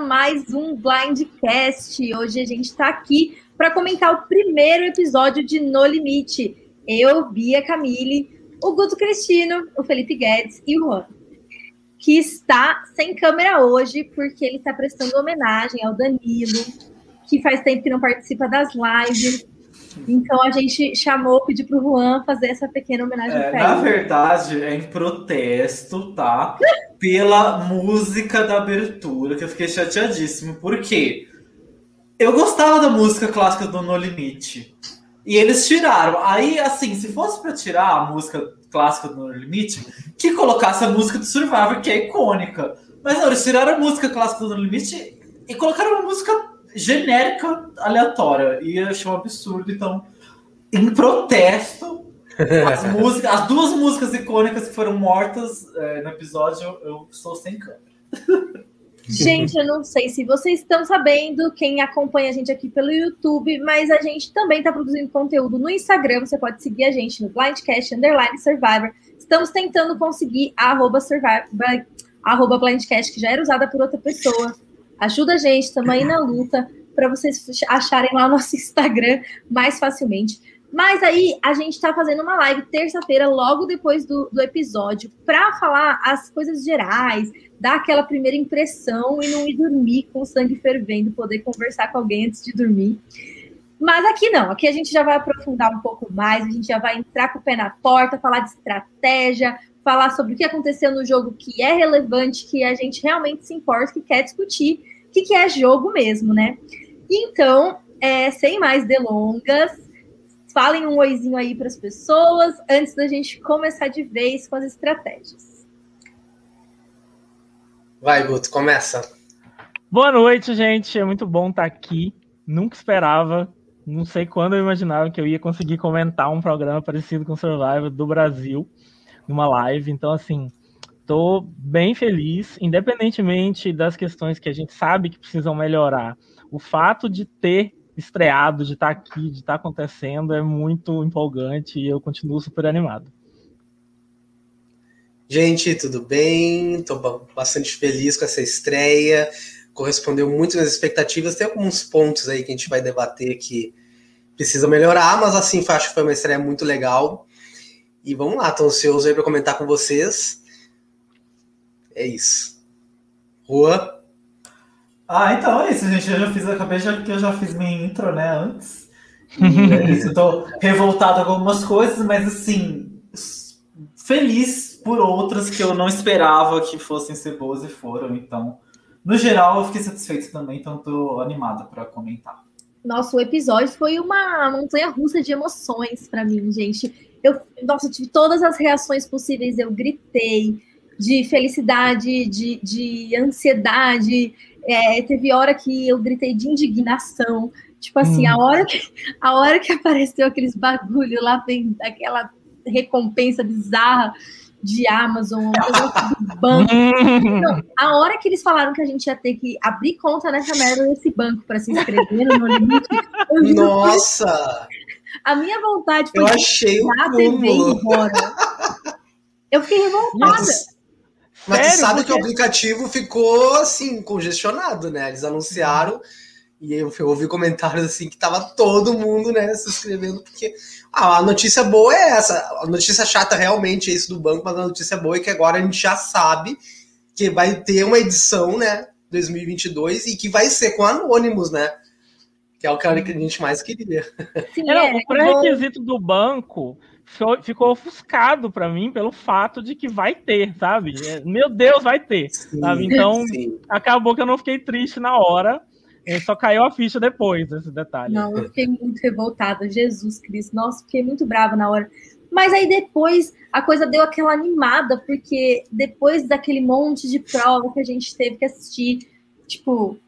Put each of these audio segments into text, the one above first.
mais um Blindcast. Hoje a gente está aqui para comentar o primeiro episódio de No Limite. Eu, Bia Camille, o Guto Cristino, o Felipe Guedes e o Juan, que está sem câmera hoje porque ele está prestando homenagem ao Danilo, que faz tempo que não participa das lives. Então a gente chamou, pediu para o Juan fazer essa pequena homenagem é, Na verdade, é em protesto, tá? Pela música da abertura, que eu fiquei chateadíssimo. Por quê? Eu gostava da música clássica do No Limite. E eles tiraram. Aí, assim, se fosse para tirar a música clássica do No Limite, que colocasse a música do Survivor, que é icônica. Mas não, eles tiraram a música clássica do No Limite e colocaram uma música genérica aleatória. E eu achei um absurdo. Então, em protesto, as, músicas, as duas músicas icônicas que foram mortas é, no episódio, eu, eu sem câmera. Gente, eu não sei se vocês estão sabendo, quem acompanha a gente aqui pelo YouTube, mas a gente também está produzindo conteúdo no Instagram. Você pode seguir a gente no Blindcast Underline Survivor. Estamos tentando conseguir a arroba, survivor, arroba Blindcast, que já era usada por outra pessoa. Ajuda a gente, estamos aí na luta para vocês acharem lá o nosso Instagram mais facilmente. Mas aí a gente está fazendo uma live terça-feira, logo depois do, do episódio, para falar as coisas gerais, dar aquela primeira impressão e não ir dormir com o sangue fervendo, poder conversar com alguém antes de dormir. Mas aqui não, aqui a gente já vai aprofundar um pouco mais, a gente já vai entrar com o pé na porta, falar de estratégia, falar sobre o que aconteceu no jogo que é relevante, que a gente realmente se importa, que quer discutir, que, que é jogo mesmo, né? Então, é, sem mais delongas, falem um oizinho aí para as pessoas antes da gente começar de vez com as estratégias. Vai, Guto, começa. Boa noite, gente. É muito bom estar aqui. Nunca esperava, não sei quando eu imaginava que eu ia conseguir comentar um programa parecido com Survivor do Brasil numa live. Então, assim, estou bem feliz, independentemente das questões que a gente sabe que precisam melhorar. O fato de ter estreado, de estar aqui, de estar acontecendo é muito empolgante e eu continuo super animado. Gente, tudo bem? Estou bastante feliz com essa estreia. Correspondeu muito às expectativas. Tem alguns pontos aí que a gente vai debater que precisa melhorar, mas assim, acho que foi uma estreia muito legal. E vamos lá, estou ansioso aí para comentar com vocês. É isso. Rua? Ah, então é isso, gente. Eu já fiz, acabei já que eu já fiz minha intro, né, antes. E é isso, eu tô revoltado com algumas coisas, mas assim, feliz por outras que eu não esperava que fossem ser boas e foram. Então, no geral, eu fiquei satisfeito também, então tô animada para comentar. Nossa, o episódio foi uma montanha russa de emoções para mim, gente. Eu, nossa, eu tive todas as reações possíveis. Eu gritei, de felicidade, de, de ansiedade. É, teve hora que eu gritei de indignação. Tipo assim, hum. a, hora que, a hora que apareceu aqueles bagulho lá, vem aquela recompensa bizarra de Amazon, do banco. Então, a hora que eles falaram que a gente ia ter que abrir conta nessa merda desse banco para se inscrever no limite, eu Nossa! A minha vontade foi eu achei a TV embora. Eu fiquei revoltada. Nossa. Mas Sério? tu sabe Porque... que o aplicativo ficou assim, congestionado, né? Eles anunciaram e eu, eu ouvi comentários assim que tava todo mundo, né, se inscrevendo, porque ah, a notícia boa é essa. A notícia chata realmente é isso do banco, mas a notícia boa é que agora a gente já sabe que vai ter uma edição, né, 2022 e que vai ser com anônimos, né? Que é o que a gente mais queria. Sim, é, o pré-requisito do banco ficou ofuscado para mim pelo fato de que vai ter, sabe? É, meu Deus, vai ter, sim, sabe? Então, sim. acabou que eu não fiquei triste na hora, só caiu a ficha depois desse detalhe. Não, eu fiquei muito revoltada, Jesus Cristo, nossa, fiquei muito brava na hora. Mas aí depois a coisa deu aquela animada, porque depois daquele monte de prova que a gente teve que assistir, tipo,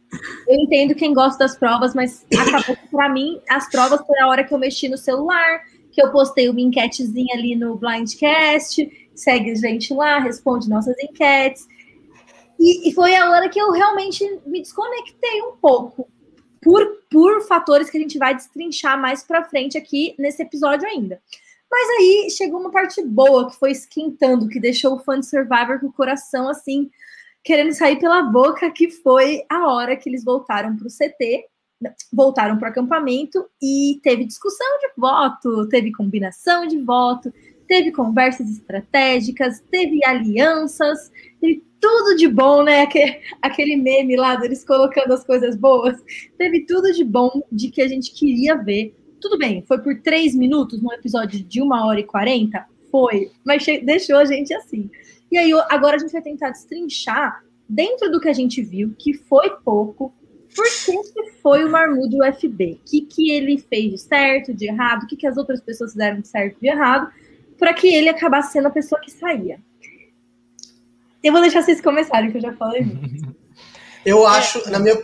eu entendo quem gosta das provas, mas acabou para mim as provas foi a hora que eu mexi no celular, que eu postei uma enquetezinha ali no Blindcast, segue a gente lá, responde nossas enquetes. E, e, foi a hora que eu realmente me desconectei um pouco, por, por fatores que a gente vai destrinchar mais para frente aqui nesse episódio ainda. Mas aí chegou uma parte boa, que foi esquentando, que deixou o fã de Survivor com o coração assim, querendo sair pela boca, que foi a hora que eles voltaram para o CT, voltaram para o acampamento e teve discussão de voto, teve combinação de voto, teve conversas estratégicas, teve alianças, teve tudo de bom, né? Aquele meme lá deles colocando as coisas boas. Teve tudo de bom de que a gente queria ver. Tudo bem, foi por três minutos num episódio de uma hora e quarenta? Foi, mas deixou a gente assim. E aí, agora a gente vai tentar destrinchar, dentro do que a gente viu, que foi pouco, por que, foi o Marmudo UFB? O que, que ele fez de certo, de errado? O que, que as outras pessoas fizeram de certo, de errado? Para que ele acabasse sendo a pessoa que saía. Eu vou deixar vocês começarem, que eu já falei muito. Eu acho, é. na minha.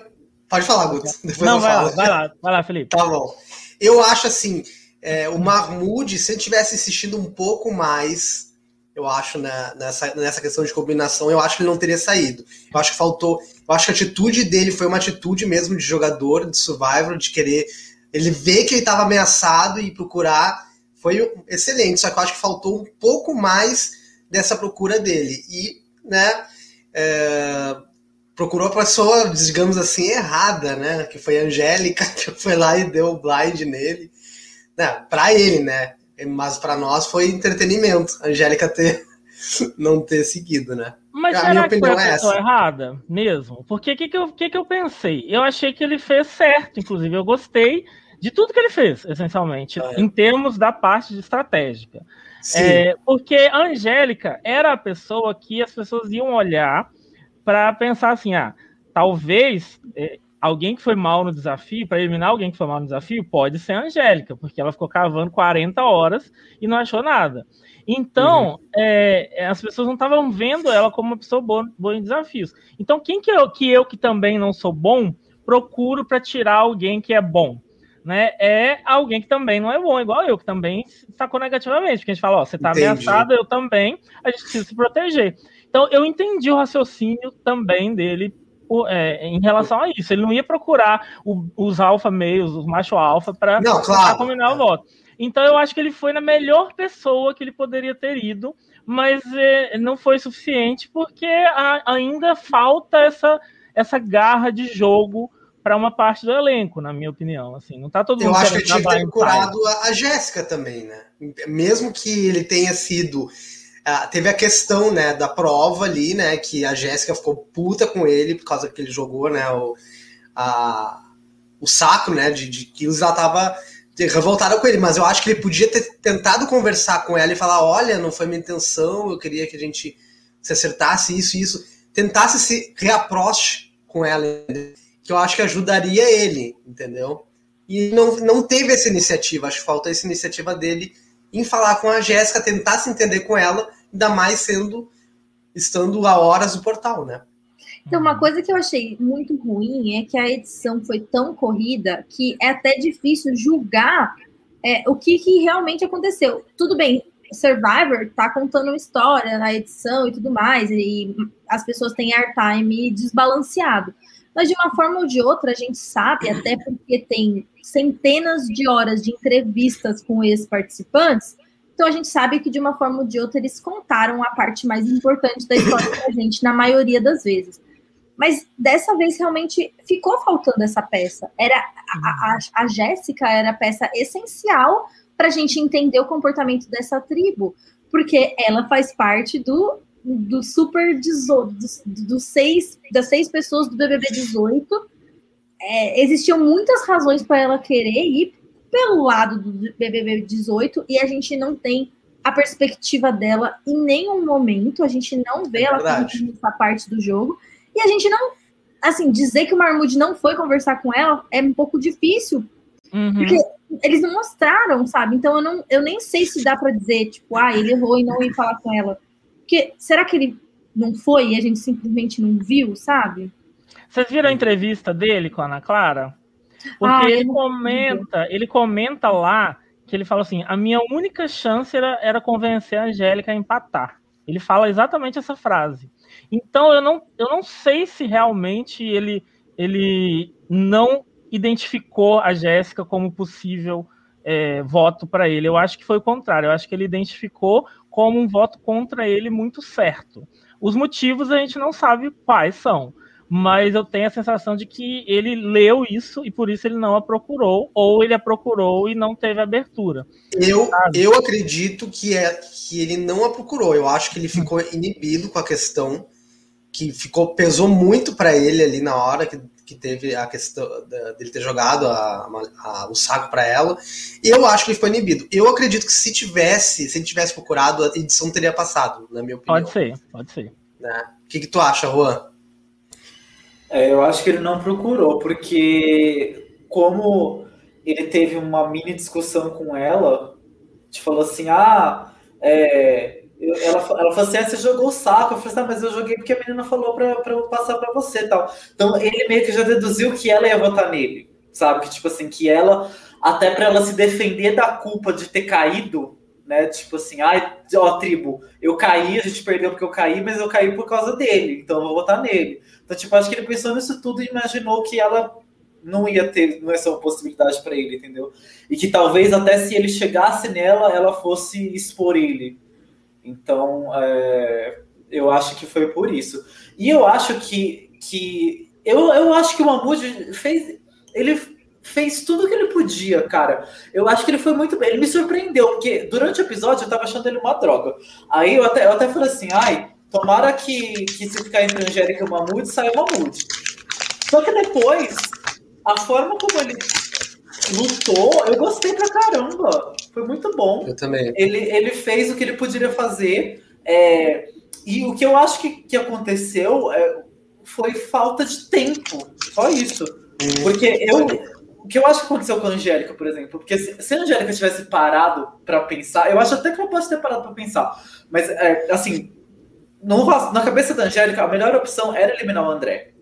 Pode falar, Guto. Depois Não, vai falo. lá, vai lá, vai lá, Felipe. Tá bom. Eu acho assim, é, o Marmude, se ele tivesse insistido um pouco mais eu acho, né, nessa, nessa questão de combinação, eu acho que ele não teria saído. Eu acho que faltou. Eu acho que a atitude dele foi uma atitude mesmo de jogador, de survivor, de querer. Ele vê que ele estava ameaçado e procurar. Foi excelente, só que eu acho que faltou um pouco mais dessa procura dele. E, né, é, procurou a pessoa, digamos assim, errada, né? Que foi a Angélica, que foi lá e deu o blind nele. Né, pra ele, né? Mas para nós foi entretenimento. A Angélica ter não ter seguido, né? Mas a será que foi a é pessoa é errada mesmo? Porque o que, que, eu, que, que eu pensei? Eu achei que ele fez certo, inclusive eu gostei de tudo que ele fez, essencialmente, é. em termos da parte estratégica. É, porque a Angélica era a pessoa que as pessoas iam olhar para pensar assim: ah, talvez é, alguém que foi mal no desafio, para eliminar alguém que foi mal no desafio, pode ser a Angélica, porque ela ficou cavando 40 horas e não achou nada. Então, uhum. é, as pessoas não estavam vendo ela como uma pessoa boa, boa em desafios. Então, quem que eu, que eu, que também não sou bom, procuro para tirar alguém que é bom? Né, é alguém que também não é bom, igual eu, que também sacou negativamente. Porque a gente fala, ó, você está ameaçado, eu também, a gente precisa se proteger. Então, eu entendi o raciocínio também dele é, em relação a isso. Ele não ia procurar o, os alfa meios, os macho alfa, para claro. combinar o voto. Então eu acho que ele foi na melhor pessoa que ele poderia ter ido, mas é, não foi suficiente porque a, ainda falta essa, essa garra de jogo para uma parte do elenco, na minha opinião. Assim, não tá todo mundo. Eu acho que tinha que ter procurado a, a Jéssica também, né? Mesmo que ele tenha sido ah, teve a questão, né, da prova ali, né, que a Jéssica ficou puta com ele por causa que ele jogou, né, o, a, o saco, né, de, de que ela tava revoltada com ele, mas eu acho que ele podia ter tentado conversar com ela e falar, olha, não foi minha intenção, eu queria que a gente se acertasse isso e isso, tentasse se reaproche com ela, que eu acho que ajudaria ele, entendeu? E não, não teve essa iniciativa, acho que falta essa iniciativa dele em falar com a Jéssica, tentar se entender com ela ainda mais sendo estando a horas do portal, né? Então, uma coisa que eu achei muito ruim é que a edição foi tão corrida que é até difícil julgar é, o que, que, realmente aconteceu. Tudo bem, Survivor tá contando uma história na edição e tudo mais, e as pessoas têm airtime desbalanceado. Mas de uma forma ou de outra, a gente sabe, até porque tem centenas de horas de entrevistas com ex-participantes, então a gente sabe que de uma forma ou de outra eles contaram a parte mais importante da história pra gente, na maioria das vezes. Mas dessa vez realmente ficou faltando essa peça. Era a, a, a Jéssica era a peça essencial para a gente entender o comportamento dessa tribo, porque ela faz parte do, do super 18, dos, do seis, das seis pessoas do BBB 18. É, existiam muitas razões para ela querer ir pelo lado do BBB 18 e a gente não tem a perspectiva dela em nenhum momento, a gente não vê é ela como essa parte do jogo e a gente não, assim, dizer que o Marmude não foi conversar com ela é um pouco difícil, uhum. porque eles não mostraram, sabe? Então eu, não, eu nem sei se dá para dizer, tipo, ah, ele errou e não ia falar com ela. Porque será que ele não foi e a gente simplesmente não viu, sabe? Vocês viram a entrevista dele com a Ana Clara? Porque ah, ele comenta, ele comenta lá que ele fala assim: a minha única chance era, era convencer a Angélica a empatar. Ele fala exatamente essa frase. Então eu não, eu não sei se realmente ele, ele não identificou a Jéssica como possível é, voto para ele. Eu acho que foi o contrário. Eu acho que ele identificou como um voto contra ele muito certo. Os motivos a gente não sabe quais são mas eu tenho a sensação de que ele leu isso e por isso ele não a procurou, ou ele a procurou e não teve abertura. Eu, eu acredito que, é, que ele não a procurou. Eu acho que ele ficou inibido com a questão que ficou pesou muito para ele ali na hora que, que teve a questão dele ter jogado a, a, o saco para ela. E eu acho que ele ficou inibido. Eu acredito que se tivesse, se ele tivesse procurado, a edição teria passado, na minha opinião. Pode ser, pode ser. Né? O que, que tu acha, Juan? É, eu acho que ele não procurou, porque como ele teve uma mini discussão com ela, te falou assim, ah, é, ela, ela falou assim, ah, você jogou o saco. Eu falei assim, ah, mas eu joguei porque a menina falou pra, pra eu passar pra você tal. Então ele meio que já deduziu que ela ia votar nele, sabe? Que tipo assim, que ela, até pra ela se defender da culpa de ter caído, né? Tipo assim, ai, ó, tribo, eu caí, a gente perdeu porque eu caí, mas eu caí por causa dele, então eu vou votar nele. Então, tipo, acho que ele pensou nisso tudo e imaginou que ela não ia ter, não ia ser uma possibilidade para ele, entendeu? E que talvez até se ele chegasse nela, ela fosse expor ele. Então, é, eu acho que foi por isso. E eu acho que, que eu, eu acho que o Mahmoud fez, ele fez tudo que ele podia, cara. Eu acho que ele foi muito bem. Ele me surpreendeu, porque durante o episódio eu tava achando ele uma droga. Aí eu até, eu até falei assim, ai, Tomara que, que se ficar entre Angélica e o Mamute, saia o Mamute. Só que depois, a forma como ele lutou, eu gostei pra caramba. Foi muito bom. Eu também. Ele, ele fez o que ele poderia fazer. É, e o que eu acho que, que aconteceu é, foi falta de tempo. Só isso. Hum. Porque eu. O que eu acho que aconteceu com a Angélica, por exemplo, porque se, se a Angélica tivesse parado para pensar, eu acho até que ela pode ter parado para pensar, mas é, assim, no, na cabeça da Angélica, a melhor opção era eliminar o André.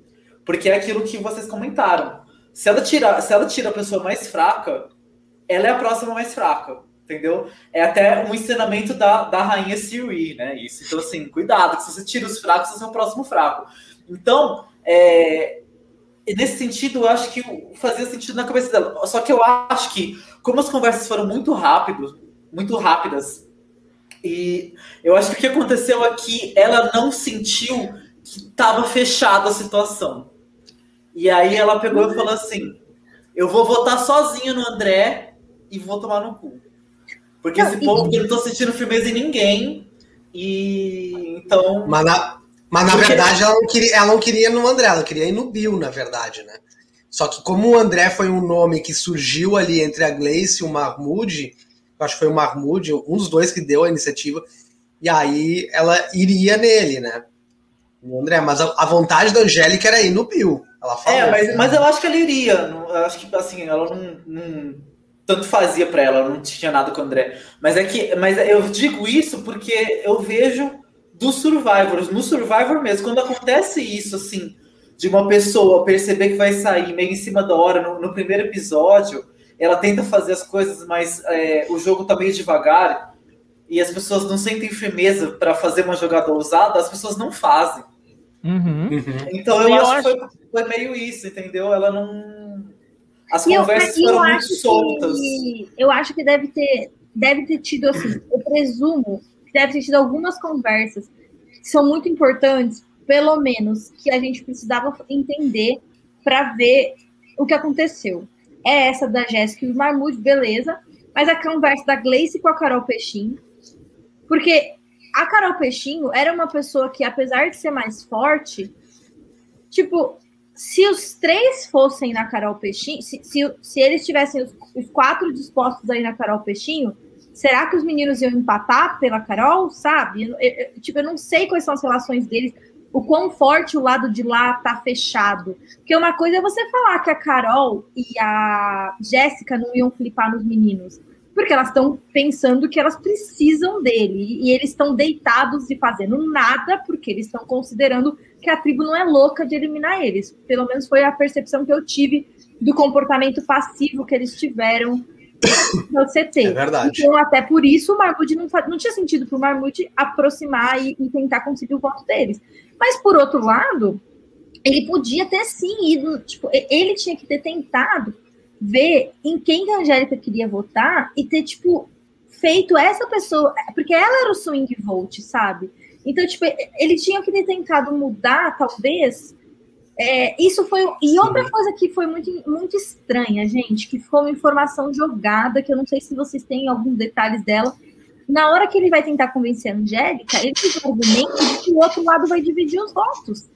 Porque é aquilo que vocês comentaram. Se ela tira, se ela tira a pessoa mais fraca, ela é a próxima mais fraca. Entendeu? É até um ensinamento da, da rainha Siri, né? Isso. Então, assim, cuidado, que se você tira os fracos, você é o próximo fraco. Então, é, nesse sentido, eu acho que fazia sentido na cabeça dela. Só que eu acho que, como as conversas foram muito rápido, muito rápidas, e eu acho que o que aconteceu aqui, ela não sentiu que estava fechada a situação. E aí ela pegou e falou assim: eu vou votar sozinho no André e vou tomar no cu. Porque não, esse povo eu não tô sentindo firmeza em ninguém. E então. Mas na, mas na verdade ela não, queria, ela não queria no André, ela queria ir no Bill, na verdade, né? Só que como o André foi um nome que surgiu ali entre a Gleice e o Mahmoud, acho que foi o Mahmoud, um dos dois que deu a iniciativa, e aí ela iria nele, né? O André, mas a, a vontade da Angélica era ir no Bill. Ela falou, é, mas, mas eu acho que ela iria. Eu acho que assim, ela não, não tanto fazia para ela, não tinha nada com o André. Mas é que, mas eu digo isso porque eu vejo dos Survivors, no Survivor mesmo, quando acontece isso, assim, de uma pessoa perceber que vai sair meio em cima da hora no, no primeiro episódio, ela tenta fazer as coisas, mas é, o jogo tá meio devagar e as pessoas não sentem firmeza para fazer uma jogada ousada, as pessoas não fazem. Uhum. Então eu, eu acho, acho, que foi, foi, meio isso, entendeu? Ela não. As conversas eu, eu foram muito soltas. Que, eu acho que deve ter, deve ter tido, assim, eu presumo que deve ter tido algumas conversas que são muito importantes, pelo menos, que a gente precisava entender para ver o que aconteceu é essa da Jéssica e o Marmude, beleza. Mas a conversa da Gleice com a Carol Peixinho. Porque a Carol Peixinho era uma pessoa que, apesar de ser mais forte, tipo, se os três fossem na Carol Peixinho, se, se, se eles tivessem os, os, quatro dispostos aí na Carol Peixinho, será que os meninos iam empatar pela Carol, sabe? Eu, eu, tipo, eu não sei quais são as relações deles o quão forte o lado de lá tá fechado. Porque uma coisa é você falar que a Carol e a Jéssica não iam flipar nos meninos, porque elas estão pensando que elas precisam dele e eles estão deitados e fazendo nada porque eles estão considerando que a tribo não é louca de eliminar eles. Pelo menos foi a percepção que eu tive do comportamento passivo que eles tiveram no CT. É verdade. Então, até por isso, o Marmude não, não tinha sentido para o Marmude aproximar e, e tentar conseguir o voto deles. Mas, por outro lado, ele podia ter sim ido, tipo, ele tinha que ter tentado ver em quem a Angélica queria votar e ter, tipo, feito essa pessoa, porque ela era o swing vote, sabe? Então, tipo, ele tinha que ter tentado mudar, talvez. É, isso foi. E outra coisa que foi muito, muito estranha, gente, que foi uma informação jogada, que eu não sei se vocês têm alguns detalhes dela. Na hora que ele vai tentar convencer a Angélica, ele tem o argumento de que o outro lado vai dividir os votos.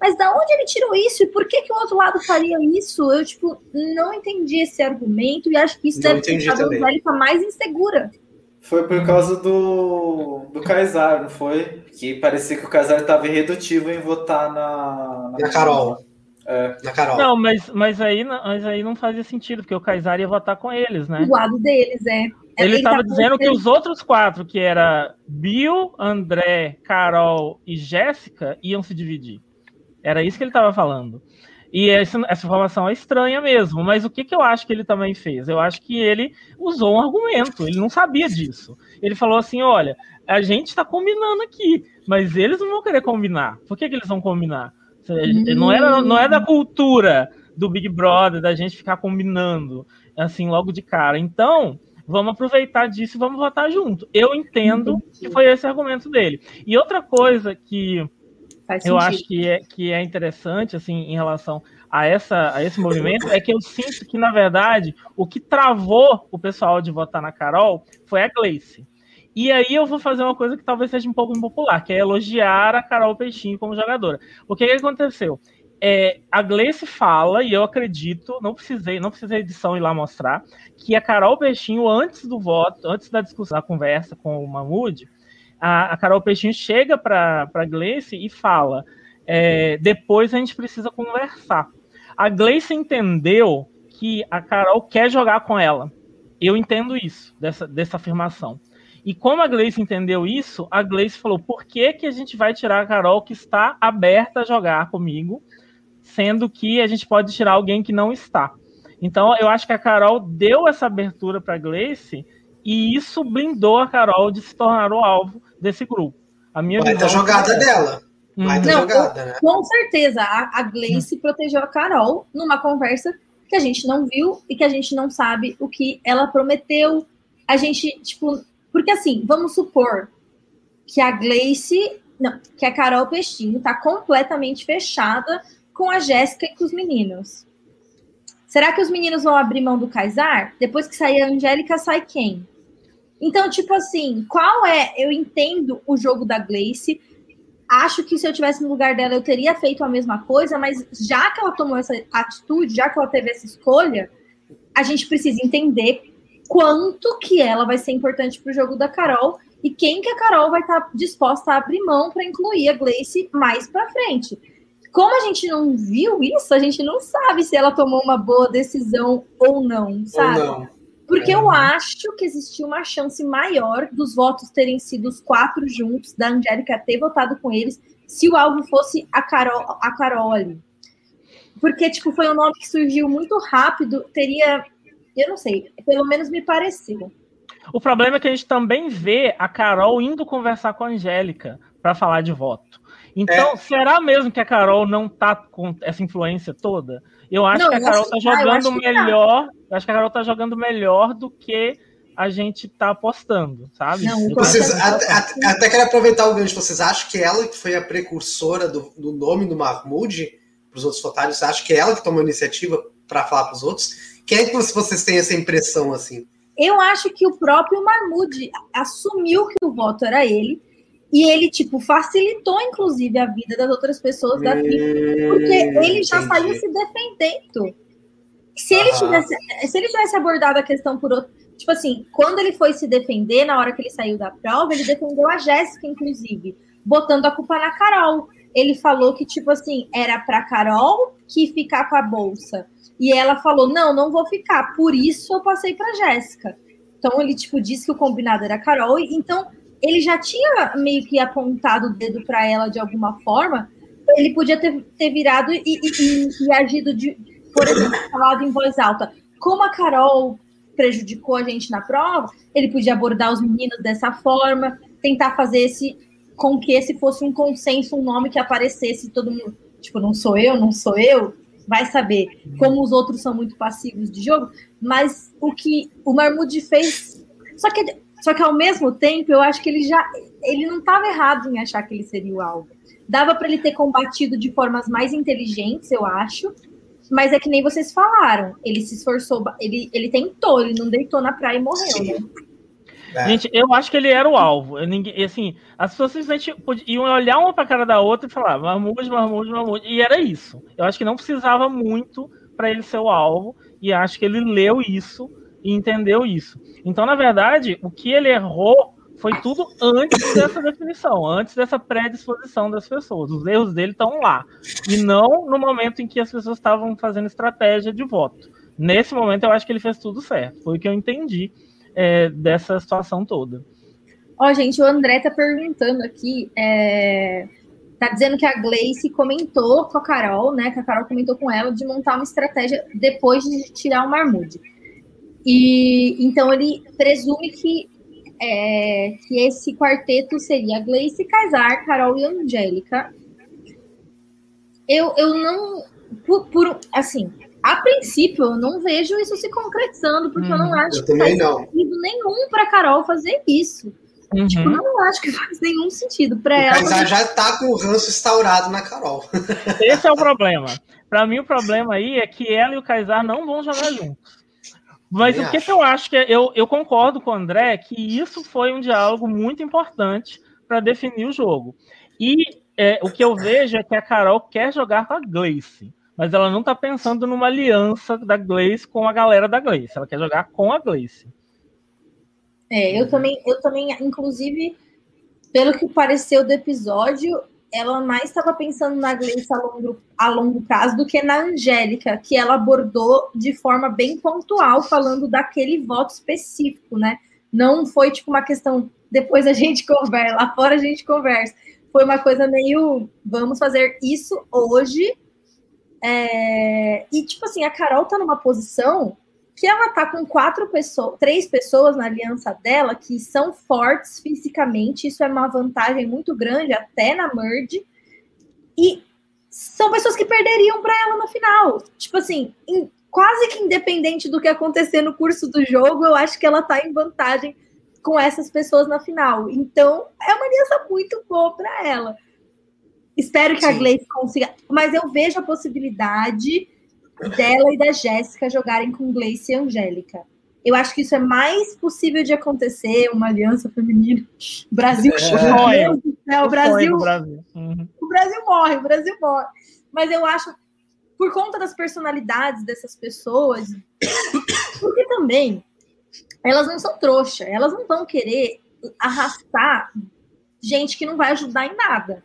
Mas da onde ele tirou isso e por que, que o outro lado faria isso? Eu, tipo, não entendi esse argumento e acho que isso não deve ter deixado a Angélica mais insegura. Foi por causa do, do Kaysar, não foi? Que parecia que o Kaysar estava irredutivo em votar na... Na, na Carol. É. Na Carol. Não, mas, mas, aí, mas aí não fazia sentido, porque o Kaysar ia votar com eles, né? Do lado deles, é. Ele estava dizendo que os outros quatro, que era Bill, André, Carol e Jéssica, iam se dividir. Era isso que ele estava falando. E essa, essa, informação é estranha mesmo, mas o que, que eu acho que ele também fez? Eu acho que ele usou um argumento, ele não sabia disso. Ele falou assim: olha, a gente está combinando aqui, mas eles não vão querer combinar. Por que, que eles vão combinar? Não, era, não é da cultura do Big Brother, da gente ficar combinando assim logo de cara. Então, vamos aproveitar disso e vamos votar junto. Eu entendo que foi esse argumento dele. E outra coisa que Faz eu acho que é, que é interessante, assim, em relação a, essa, a esse movimento, é que eu sinto que, na verdade, o que travou o pessoal de votar na Carol foi a Gleice. E aí eu vou fazer uma coisa que talvez seja um pouco impopular, que é elogiar a Carol Peixinho como jogadora. O que, que aconteceu? É, a Gleice fala, e eu acredito, não precisei, não precisei edição ir lá mostrar, que a Carol Peixinho, antes do voto, antes da discussão, da conversa com o Mahmoud, a, a Carol Peixinho chega para a Gleice e fala: é, depois a gente precisa conversar. A Gleice entendeu que a Carol quer jogar com ela. Eu entendo isso, dessa, dessa afirmação. E como a Gleice entendeu isso, a Gleice falou: por que, que a gente vai tirar a Carol que está aberta a jogar comigo, sendo que a gente pode tirar alguém que não está? Então, eu acho que a Carol deu essa abertura para a Gleice e isso blindou a Carol de se tornar o alvo desse grupo. A minha Vai visão jogada é dela. Vai Não, jogada, né? Com certeza, a, a Gleice hum. protegeu a Carol numa conversa que a gente não viu e que a gente não sabe o que ela prometeu. A gente, tipo, porque assim, vamos supor que a Gleice, não, que a Carol Peixinho tá completamente fechada com a Jéssica e com os meninos. Será que os meninos vão abrir mão do Kaysar? Depois que sair a Angélica, sai quem? Então, tipo assim, qual é? Eu entendo o jogo da Gleice. Acho que se eu tivesse no lugar dela, eu teria feito a mesma coisa, mas já que ela tomou essa atitude, já que ela teve essa escolha, a gente precisa entender quanto que ela vai ser importante para o jogo da Carol e quem que a Carol vai estar tá disposta a abrir mão para incluir a Gleice mais para frente. Como a gente não viu isso, a gente não sabe se ela tomou uma boa decisão ou não, sabe? Ou não. Porque é. eu acho que existia uma chance maior dos votos terem sido os quatro juntos, da Angélica ter votado com eles, se o alvo fosse a Carol, a Carol ali. Porque, tipo, foi um nome que surgiu muito rápido, teria. Eu não sei, pelo menos me pareceu. O problema é que a gente também vê a Carol indo conversar com a Angélica para falar de voto. Então, é. será mesmo que a Carol não tá com essa influência toda? Eu acho não, que a Carol tá jogando ah, melhor. Eu acho que a Carol tá jogando melhor do que a gente tá apostando, sabe? Não, vocês, até, até, até quero aproveitar o gancho. Vocês acham que ela que foi a precursora do, do nome do Mahmoud para os outros votários? Vocês acham que é ela que tomou a iniciativa para falar para os outros? Quem é que vocês têm essa impressão assim? Eu acho que o próprio Mahmoud assumiu que o voto era ele e ele, tipo, facilitou, inclusive, a vida das outras pessoas da tribo, porque ele já saiu se defendendo. Se ele, tivesse, se ele tivesse abordado a questão por outro. Tipo assim, quando ele foi se defender, na hora que ele saiu da prova, ele defendeu a Jéssica, inclusive, botando a culpa na Carol. Ele falou que, tipo assim, era pra Carol que ficar com a bolsa. E ela falou: não, não vou ficar. Por isso eu passei pra Jéssica. Então ele, tipo, disse que o combinado era a Carol. Então ele já tinha meio que apontado o dedo para ela de alguma forma, ele podia ter, ter virado e, e, e, agido de, por exemplo, falado em voz alta. Como a Carol prejudicou a gente na prova, ele podia abordar os meninos dessa forma, tentar fazer esse com que esse fosse um consenso, um nome que aparecesse todo mundo, tipo, não sou eu, não sou eu, vai saber. Como os outros são muito passivos de jogo, mas o que o Marmude fez, só que Só que ao mesmo tempo, eu acho que ele já ele não estava errado em achar que ele seria o alvo. Dava para ele ter combatido de formas mais inteligentes, eu acho. Mas é que nem vocês falaram. Ele se esforçou, ele, ele tentou, ele não deitou na praia e morreu, Sim. né? É. Gente, eu acho que ele era o alvo. Ninguém, assim, as pessoas simplesmente iam olhar uma para a cara da outra e falar Marmude, Marmude, Marmude. E era isso. Eu acho que não precisava muito para ele ser o alvo. E acho que ele leu isso e entendeu isso. Então, na verdade, o que ele errou foi tudo antes dessa definição, antes dessa predisposição das pessoas. Os erros dele estão lá. E não no momento em que as pessoas estavam fazendo estratégia de voto. Nesse momento, eu acho que ele fez tudo certo. Foi o que eu entendi é, dessa situação toda. Ó, gente, o André tá perguntando aqui. É, tá dizendo que a Gleice comentou com a Carol, né? Que a Carol comentou com ela de montar uma estratégia depois de tirar o Marmude. E então ele presume que, é, que esse quarteto seria Gleice, Kaysar, Carol e Angélica. Eu, eu não. Por, por, assim, a princípio, eu não vejo isso se concretizando, porque hum, eu não uhum. acho eu que faz não. sentido nenhum para Carol fazer isso. Uhum. Tipo, não acho que faz nenhum sentido para ela. Mas já tá com o ranço instaurado na Carol. Esse é o problema. Para mim, o problema aí é que ela e o Kaysar não vão jogar juntos. Mas o que, que, eu acho que é, eu, eu concordo com o André que isso foi um diálogo muito importante para definir o jogo. E é, o que eu vejo é que a Carol quer jogar com a Gleice mas ela não está pensando numa aliança da Gleice com a galera da Gleice. Ela quer jogar com a Gleice. É, eu também, eu também, inclusive, pelo que pareceu do episódio, ela mais estava pensando na Gleice a longo, a longo prazo do que na Angélica, que ela abordou de forma bem pontual, falando daquele voto específico, né? Não foi tipo uma questão, depois a gente conversa, lá fora a gente conversa. Foi uma coisa meio, vamos fazer isso hoje é, e, tipo assim, a Carol tá numa posição que ela tá com quatro pessoas, três pessoas na aliança dela que são fortes fisicamente. Isso é uma vantagem muito grande, até na Merge. E são pessoas que perderiam para ela no final. Tipo assim, em, quase que independente do que acontecer no curso do jogo, eu acho que ela tá em vantagem com essas pessoas na final. Então, é uma aliança muito boa para ela. Espero que Sim. a Gleice consiga. Mas eu vejo a possibilidade dela e da Jéssica jogarem com Gleice e Angélica. Eu acho que isso é mais possível de acontecer, uma aliança feminina. O Brasil é. né? o Brasil, Brasil. Uhum. o Brasil morre, o Brasil morre. Mas eu acho, por conta das personalidades dessas pessoas, porque também elas não são trouxa, elas não vão querer arrastar gente que não vai ajudar em nada.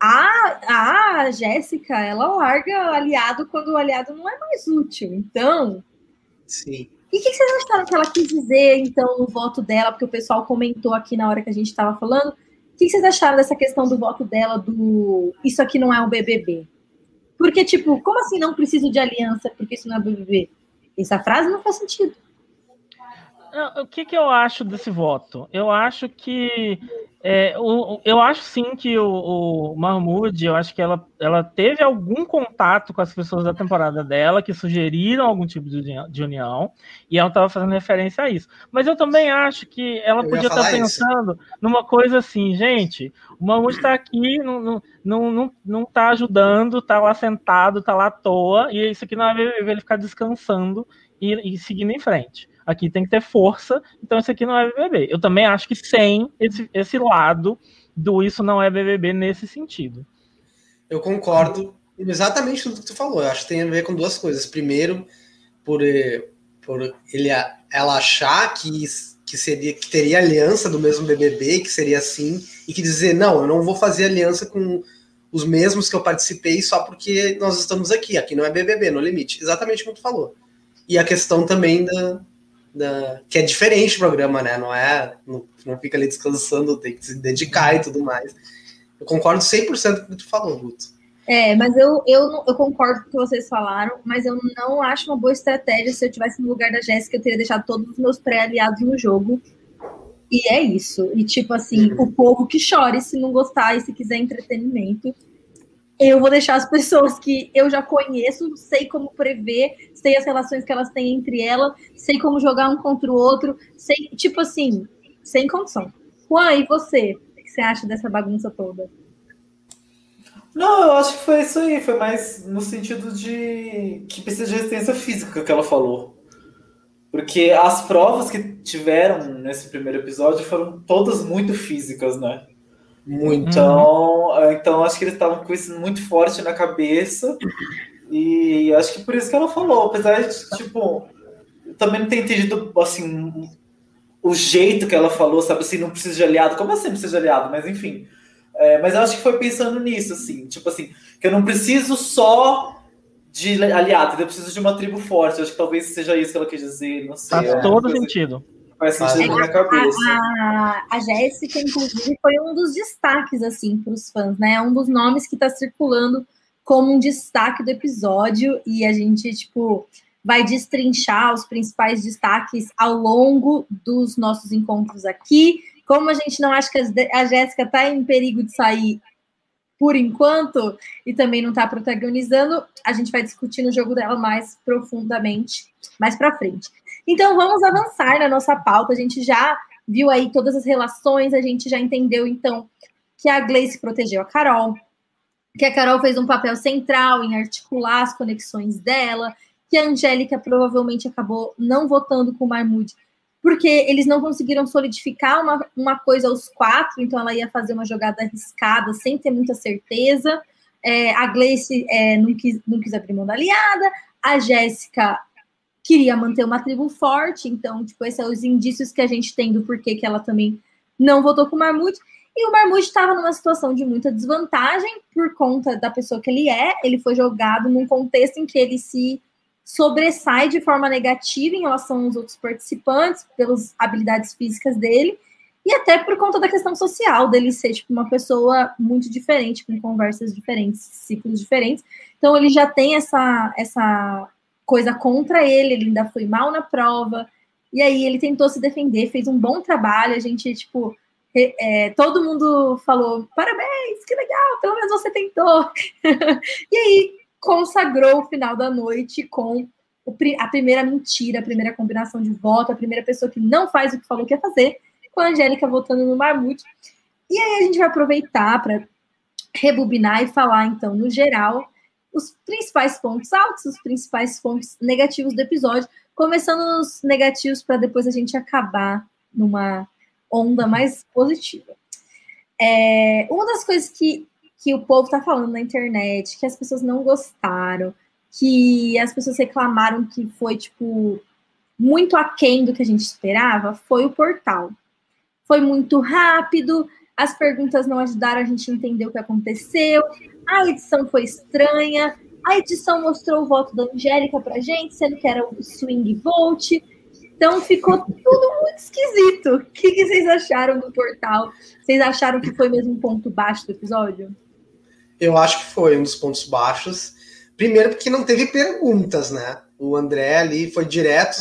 A, a Jéssica, ela larga aliado quando o aliado não é mais útil. Então. Sim. E o que, que vocês acharam que ela quis dizer, então, no voto dela? Porque o pessoal comentou aqui na hora que a gente estava falando. O que, que vocês acharam dessa questão do voto dela, do isso aqui não é um BBB? Porque, tipo, como assim não preciso de aliança porque isso não é BBB? Essa frase não faz sentido. O que, que eu acho desse voto? Eu acho que é, o, eu acho sim que o, o Mahmoud, eu acho que ela, ela teve algum contato com as pessoas da temporada dela que sugeriram algum tipo de, de união e ela estava fazendo referência a isso. Mas eu também acho que ela eu podia estar tá pensando isso. numa coisa assim, gente, o Mahmoud está aqui, não, não, não, não, não tá ajudando, está lá sentado, está lá à toa, e isso aqui não é ele ficar descansando e, e seguindo em frente aqui tem que ter força, então esse aqui não é BBB. Eu também acho que tem esse, esse lado do isso não é BBB nesse sentido. Eu concordo exatamente tudo que tu falou. Eu acho que tem a ver com duas coisas. Primeiro, por, eh, por ele, ela achar que, que, seria, que teria aliança do mesmo BBB, que seria assim, e que dizer, não, eu não vou fazer aliança com os mesmos que eu participei só porque nós estamos aqui. Aqui não é BBB, no limite. Exatamente como tu falou. E a questão também da, da, que é diferente o programa, né? Não é. Não, não fica ali descansando, tem que se dedicar e tudo mais. Eu concordo 100% com o que tu falou, Guto. É, mas eu, eu, eu concordo com o que vocês falaram, mas eu não acho uma boa estratégia. Se eu tivesse no lugar da Jéssica, eu teria deixado todos os meus pré-aliados no jogo. E é isso. E tipo assim, uhum. o povo que chore se não gostar e se quiser entretenimento eu vou deixar as pessoas que eu já conheço, sei como prever, sei as relações que elas têm entre elas, sei como jogar um contra o outro, sei, tipo assim, sem condição. Juan, e você? O que você acha dessa bagunça toda? Não, eu acho que foi isso aí. Foi mais no sentido de que precisa de resistência física que ela falou. Porque as provas que tiveram nesse primeiro episódio foram todas muito físicas, né? Muito. Então, é, então acho que eles estavam com isso muito forte na cabeça. E acho que por isso que ela falou. Apesar de, tipo, eu também não ter entendido, assim, o jeito que ela falou, sabe? Assim, não precisa de aliado. Como assim precisa de aliado? Mas enfim. É, mas eu acho que foi pensando nisso, assim. Tipo assim, que eu não preciso só de aliado, eu preciso de uma tribo forte. Eu acho que talvez seja isso que ela quis dizer, não sei. Faz é todo sentido. Faz sentido na minha cabeça. A, a, a Jéssica, inclusive, foi um dos destaques, assim, para os fãs, né? Um dos nomes que está circulando como um destaque do episódio. E a gente, tipo, vai destrinchar os principais destaques ao longo dos nossos encontros aqui. Como a gente não acha que a Jéssica está em perigo de sair por enquanto e também não está protagonizando, a gente vai discutir no jogo dela mais profundamente mais para frente. Então vamos avançar na nossa pauta. A gente já viu aí todas as relações, a gente já entendeu então que a Gleice protegeu a Carol, que a Carol fez um papel central em articular as conexões dela, que a Angélica provavelmente acabou não votando com o Marmude, porque eles não conseguiram solidificar uma, uma coisa aos quatro, então ela ia fazer uma jogada arriscada sem ter muita certeza. É, a Gleice é, não, quis, não quis abrir mão da aliada, a Jéssica queria manter uma tribo forte, então, tipo, esses são os indícios que a gente tem do porquê que ela também não votou com o Marmude. E o Marmude estava numa situação de muita desvantagem por conta da pessoa que ele é. Ele foi jogado num contexto em que ele se sobressai de forma negativa em relação aos outros participantes, pelas habilidades físicas dele, e até por conta da questão social dele ser tipo, uma pessoa muito diferente, com conversas diferentes, ciclos diferentes. Então ele já tem essa, essa coisa contra ele, ele ainda foi mal na prova, e aí ele tentou se defender, fez um bom trabalho, a gente, tipo, é, todo mundo falou, parabéns, que legal, pelo menos você tentou. e aí consagrou o final da noite com a primeira mentira, a primeira combinação de voto, a primeira pessoa que não faz o que falou que ia fazer, com a Angélica votando no Marmute. E aí a gente vai aproveitar para rebobinar e falar, então, no geral, os principais pontos altos, os principais pontos negativos do episódio, começando nos negativos para depois a gente acabar numa onda mais positiva. É, uma das coisas que que o povo tá falando na internet, que as pessoas não gostaram, que as pessoas reclamaram que foi, tipo, muito aquém do que a gente esperava, foi o portal. Foi muito rápido, as perguntas não ajudaram a gente a entender o que aconteceu, a edição foi estranha, a edição mostrou o voto da Angélica pra gente, sendo que era o swing vote. Então ficou tudo muito esquisito. O que, que vocês acharam do portal? Vocês acharam que foi mesmo um ponto baixo do episódio? Eu acho que foi um dos pontos baixos. Primeiro, porque não teve perguntas, né? O André ali foi direto,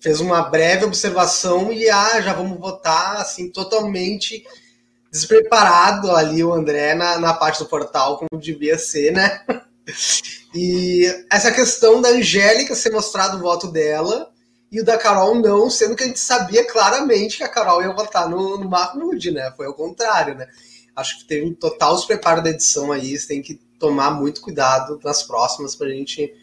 fez uma breve observação e ah, já vamos votar assim, totalmente despreparado ali o André na, na parte do portal, como devia ser, né? E essa questão da Angélica ser mostrado o voto dela e o da Carol não, sendo que a gente sabia claramente que a Carol ia votar no, no Mahmoud, né? Foi ao contrário, né? acho que teve um total despreparo da edição aí, você tem que tomar muito cuidado nas próximas para a gente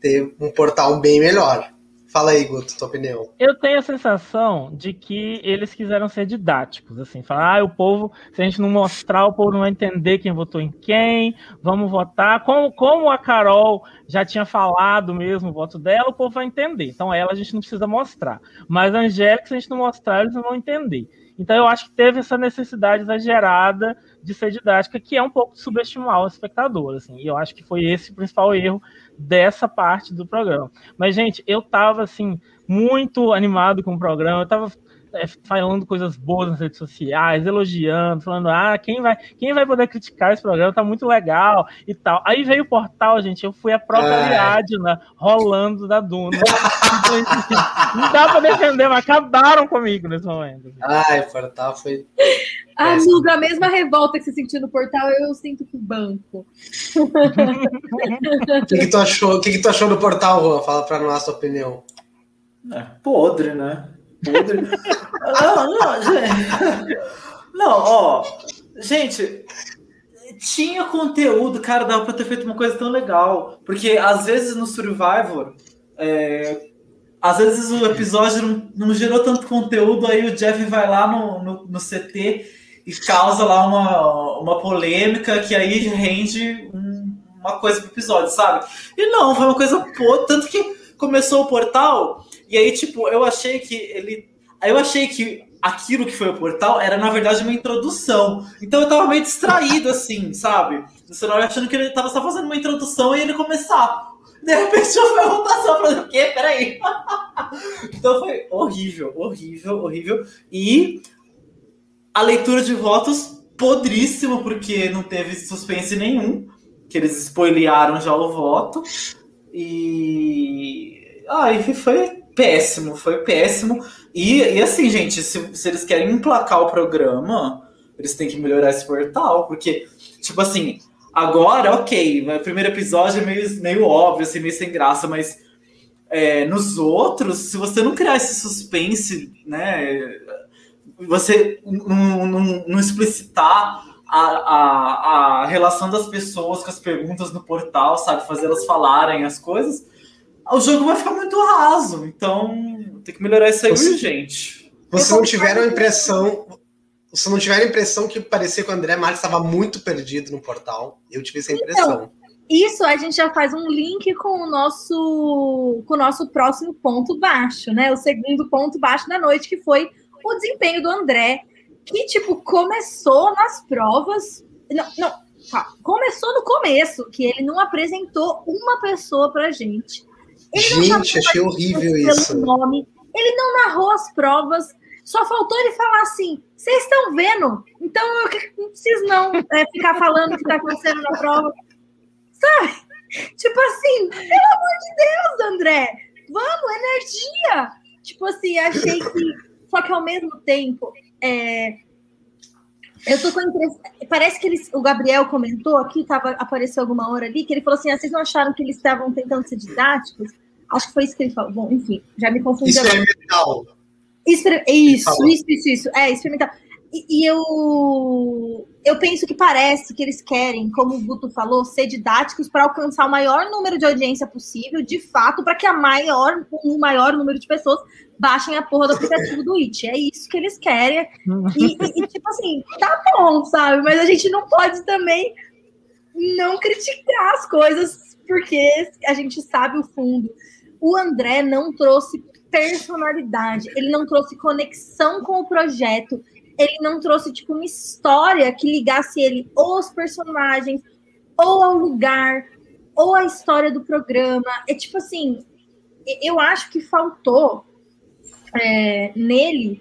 ter um portal bem melhor. Fala aí, Guto, tua opinião. Eu tenho a sensação de que eles quiseram ser didáticos, assim, falar, ah, o povo, se a gente não mostrar, o povo não vai entender quem votou em quem, vamos votar. Como, como a Carol já tinha falado mesmo o voto dela, o povo vai entender. Então ela a gente não precisa mostrar. Mas a Angélica, se a gente não mostrar, eles não vão entender. Então eu acho que teve essa necessidade exagerada de ser didática, que é um pouco subestimar o espectador, assim. E eu acho que foi esse o principal erro dessa parte do programa. Mas gente, eu tava assim muito animado com o programa, eu tava falando coisas boas nas redes sociais, elogiando, falando, ah, quem vai, quem vai poder criticar esse programa? Tá muito legal e tal. Aí veio o portal, gente, eu fui a própria é. Ariadna rolando da Duna. Não dá pra defender, mas acabaram comigo nesse momento. Ai, o portal foi. Amigo, a mesma revolta que você sentiu no portal, eu sinto com o banco. O que, que, tu achou? O que, que tu achou do portal, Juan? Fala pra nós a tua opinião. É podre, né? Podre. não, não, gente. Não, ó. Gente, tinha conteúdo, cara, dava pra ter feito uma coisa tão legal. Porque às vezes no Survivor. É, às vezes o episódio não, não, gerou tanto conteúdo, aí o Jeff vai lá no, no, no CT e causa lá uma, uma polêmica que aí rende um, uma coisa pro episódio, sabe? E não, foi uma coisa pô, tanto que começou o portal, e aí, tipo, eu achei que ele. Eu achei que aquilo que foi o portal era, na verdade, uma introdução. Então eu tava meio distraído, assim, sabe? No celular achando que ele tava só fazendo uma introdução e ele começar. De repente eu fui a votação, falando, o quê? Peraí. então foi horrível, horrível, horrível. E a leitura de votos podríssima, porque não teve suspense nenhum, que eles spoilearam já o voto. E. Ai, foi péssimo, foi péssimo. E, e assim, gente, se, se eles querem emplacar o programa, eles têm que melhorar esse portal, porque, tipo assim, agora, ok, o primeiro episódio é meio, meio óbvio, assim, meio sem graça, mas é, nos outros, se você não criar esse suspense, né, você não, explicitar a, a, a relação das pessoas com as perguntas no portal, sabe, fazer elas falarem as coisas, o jogo vai ficar muito raso. Então, tem que melhorar isso aí você, urgente. Você não tiveram a impressão. Você não tiver a impressão que parecia que o André Marques estava muito perdido no portal. Eu tive essa impressão. Então, isso a gente já faz um link com o nosso com o nosso próximo ponto baixo, né? O segundo ponto baixo da noite, que foi o desempenho do André, que tipo começou nas provas. Não, não tá, começou no começo, que ele não apresentou uma pessoa pra gente. Gente, achei horrível isso. Nome, ele não narrou as provas, só faltou ele falar assim: vocês estão vendo? Então eu não preciso não é, ficar falando o que está acontecendo na prova. Sabe? Tipo assim, pelo amor de Deus, André, vamos, energia! Tipo assim, achei que. Só que ao mesmo tempo, é, eu tô com a impressão. Parece que eles, o Gabriel comentou aqui, tava, apareceu alguma hora ali, que ele falou assim: ah, vocês não acharam que eles estavam tentando ser didáticos? Acho que foi isso que ele falou. Bom, enfim, já me confundi. Experimental. Exper isso, isso, isso, isso. É, experimental. E, e, eu, eu penso que parece que eles querem, como o Guto falou, ser didáticos para alcançar o maior número de audiência possível, de fato, para que a maior, o maior número de pessoas baixem a porra do aplicativo do It. É isso que eles querem. E, e, e, tipo assim, tá bom, sabe? Mas a gente não pode também não criticar as coisas, porque a gente sabe o fundo o André não trouxe personalidade, ele não trouxe conexão com o projeto, ele não trouxe tipo uma história que ligasse ele ou aos personagens, ou ao lugar, ou à história do programa. É tipo assim, eu acho que faltou é, nele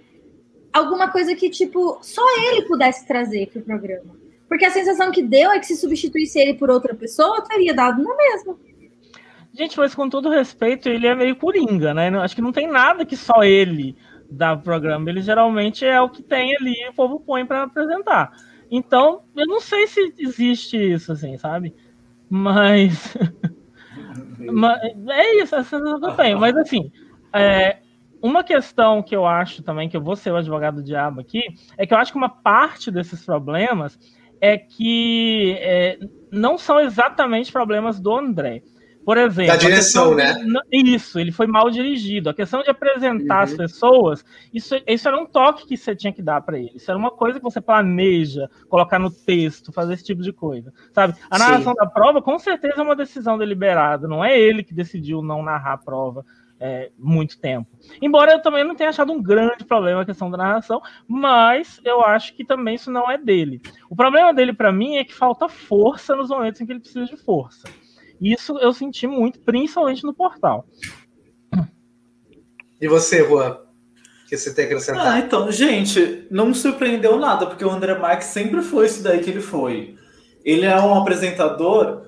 alguma coisa que tipo só ele pudesse trazer para o programa. Porque a sensação que deu é que se substituísse ele por outra pessoa, teria dado na mesma. Gente, mas com todo respeito, ele é meio coringa, né? Acho que não tem nada que só ele dá pro programa. Ele geralmente é o que tem ali e o povo põe para apresentar. Então, eu não sei se existe isso, assim, sabe? Mas. mas é isso, essa sensação que eu tenho. Mas, assim, é, uma questão que eu acho também, que eu vou ser o advogado do diabo aqui, é que eu acho que uma parte desses problemas é que é, não são exatamente problemas do André. Por exemplo. Da direção, né? isso, ele foi mal dirigido. A questão de apresentar uhum. as pessoas, isso, isso era um toque que você tinha que dar para ele. Isso era uma coisa que você planeja, colocar no texto, fazer esse tipo de coisa. Sabe? A narração Sim. da prova, com certeza, é uma decisão deliberada. Não é ele que decidiu não narrar a prova. É, muito tempo. Embora eu também não tenha achado um grande problema a questão da narração, mas eu acho que também isso não é dele. O problema dele para mim é que falta força nos momentos em que ele precisa de força. Isso eu senti muito, principalmente no portal. E você, Juan? O que você tem a acrescentar? Ah, então, gente, não me surpreendeu nada, porque o André Marques sempre foi isso daí que ele foi. Ele é um apresentador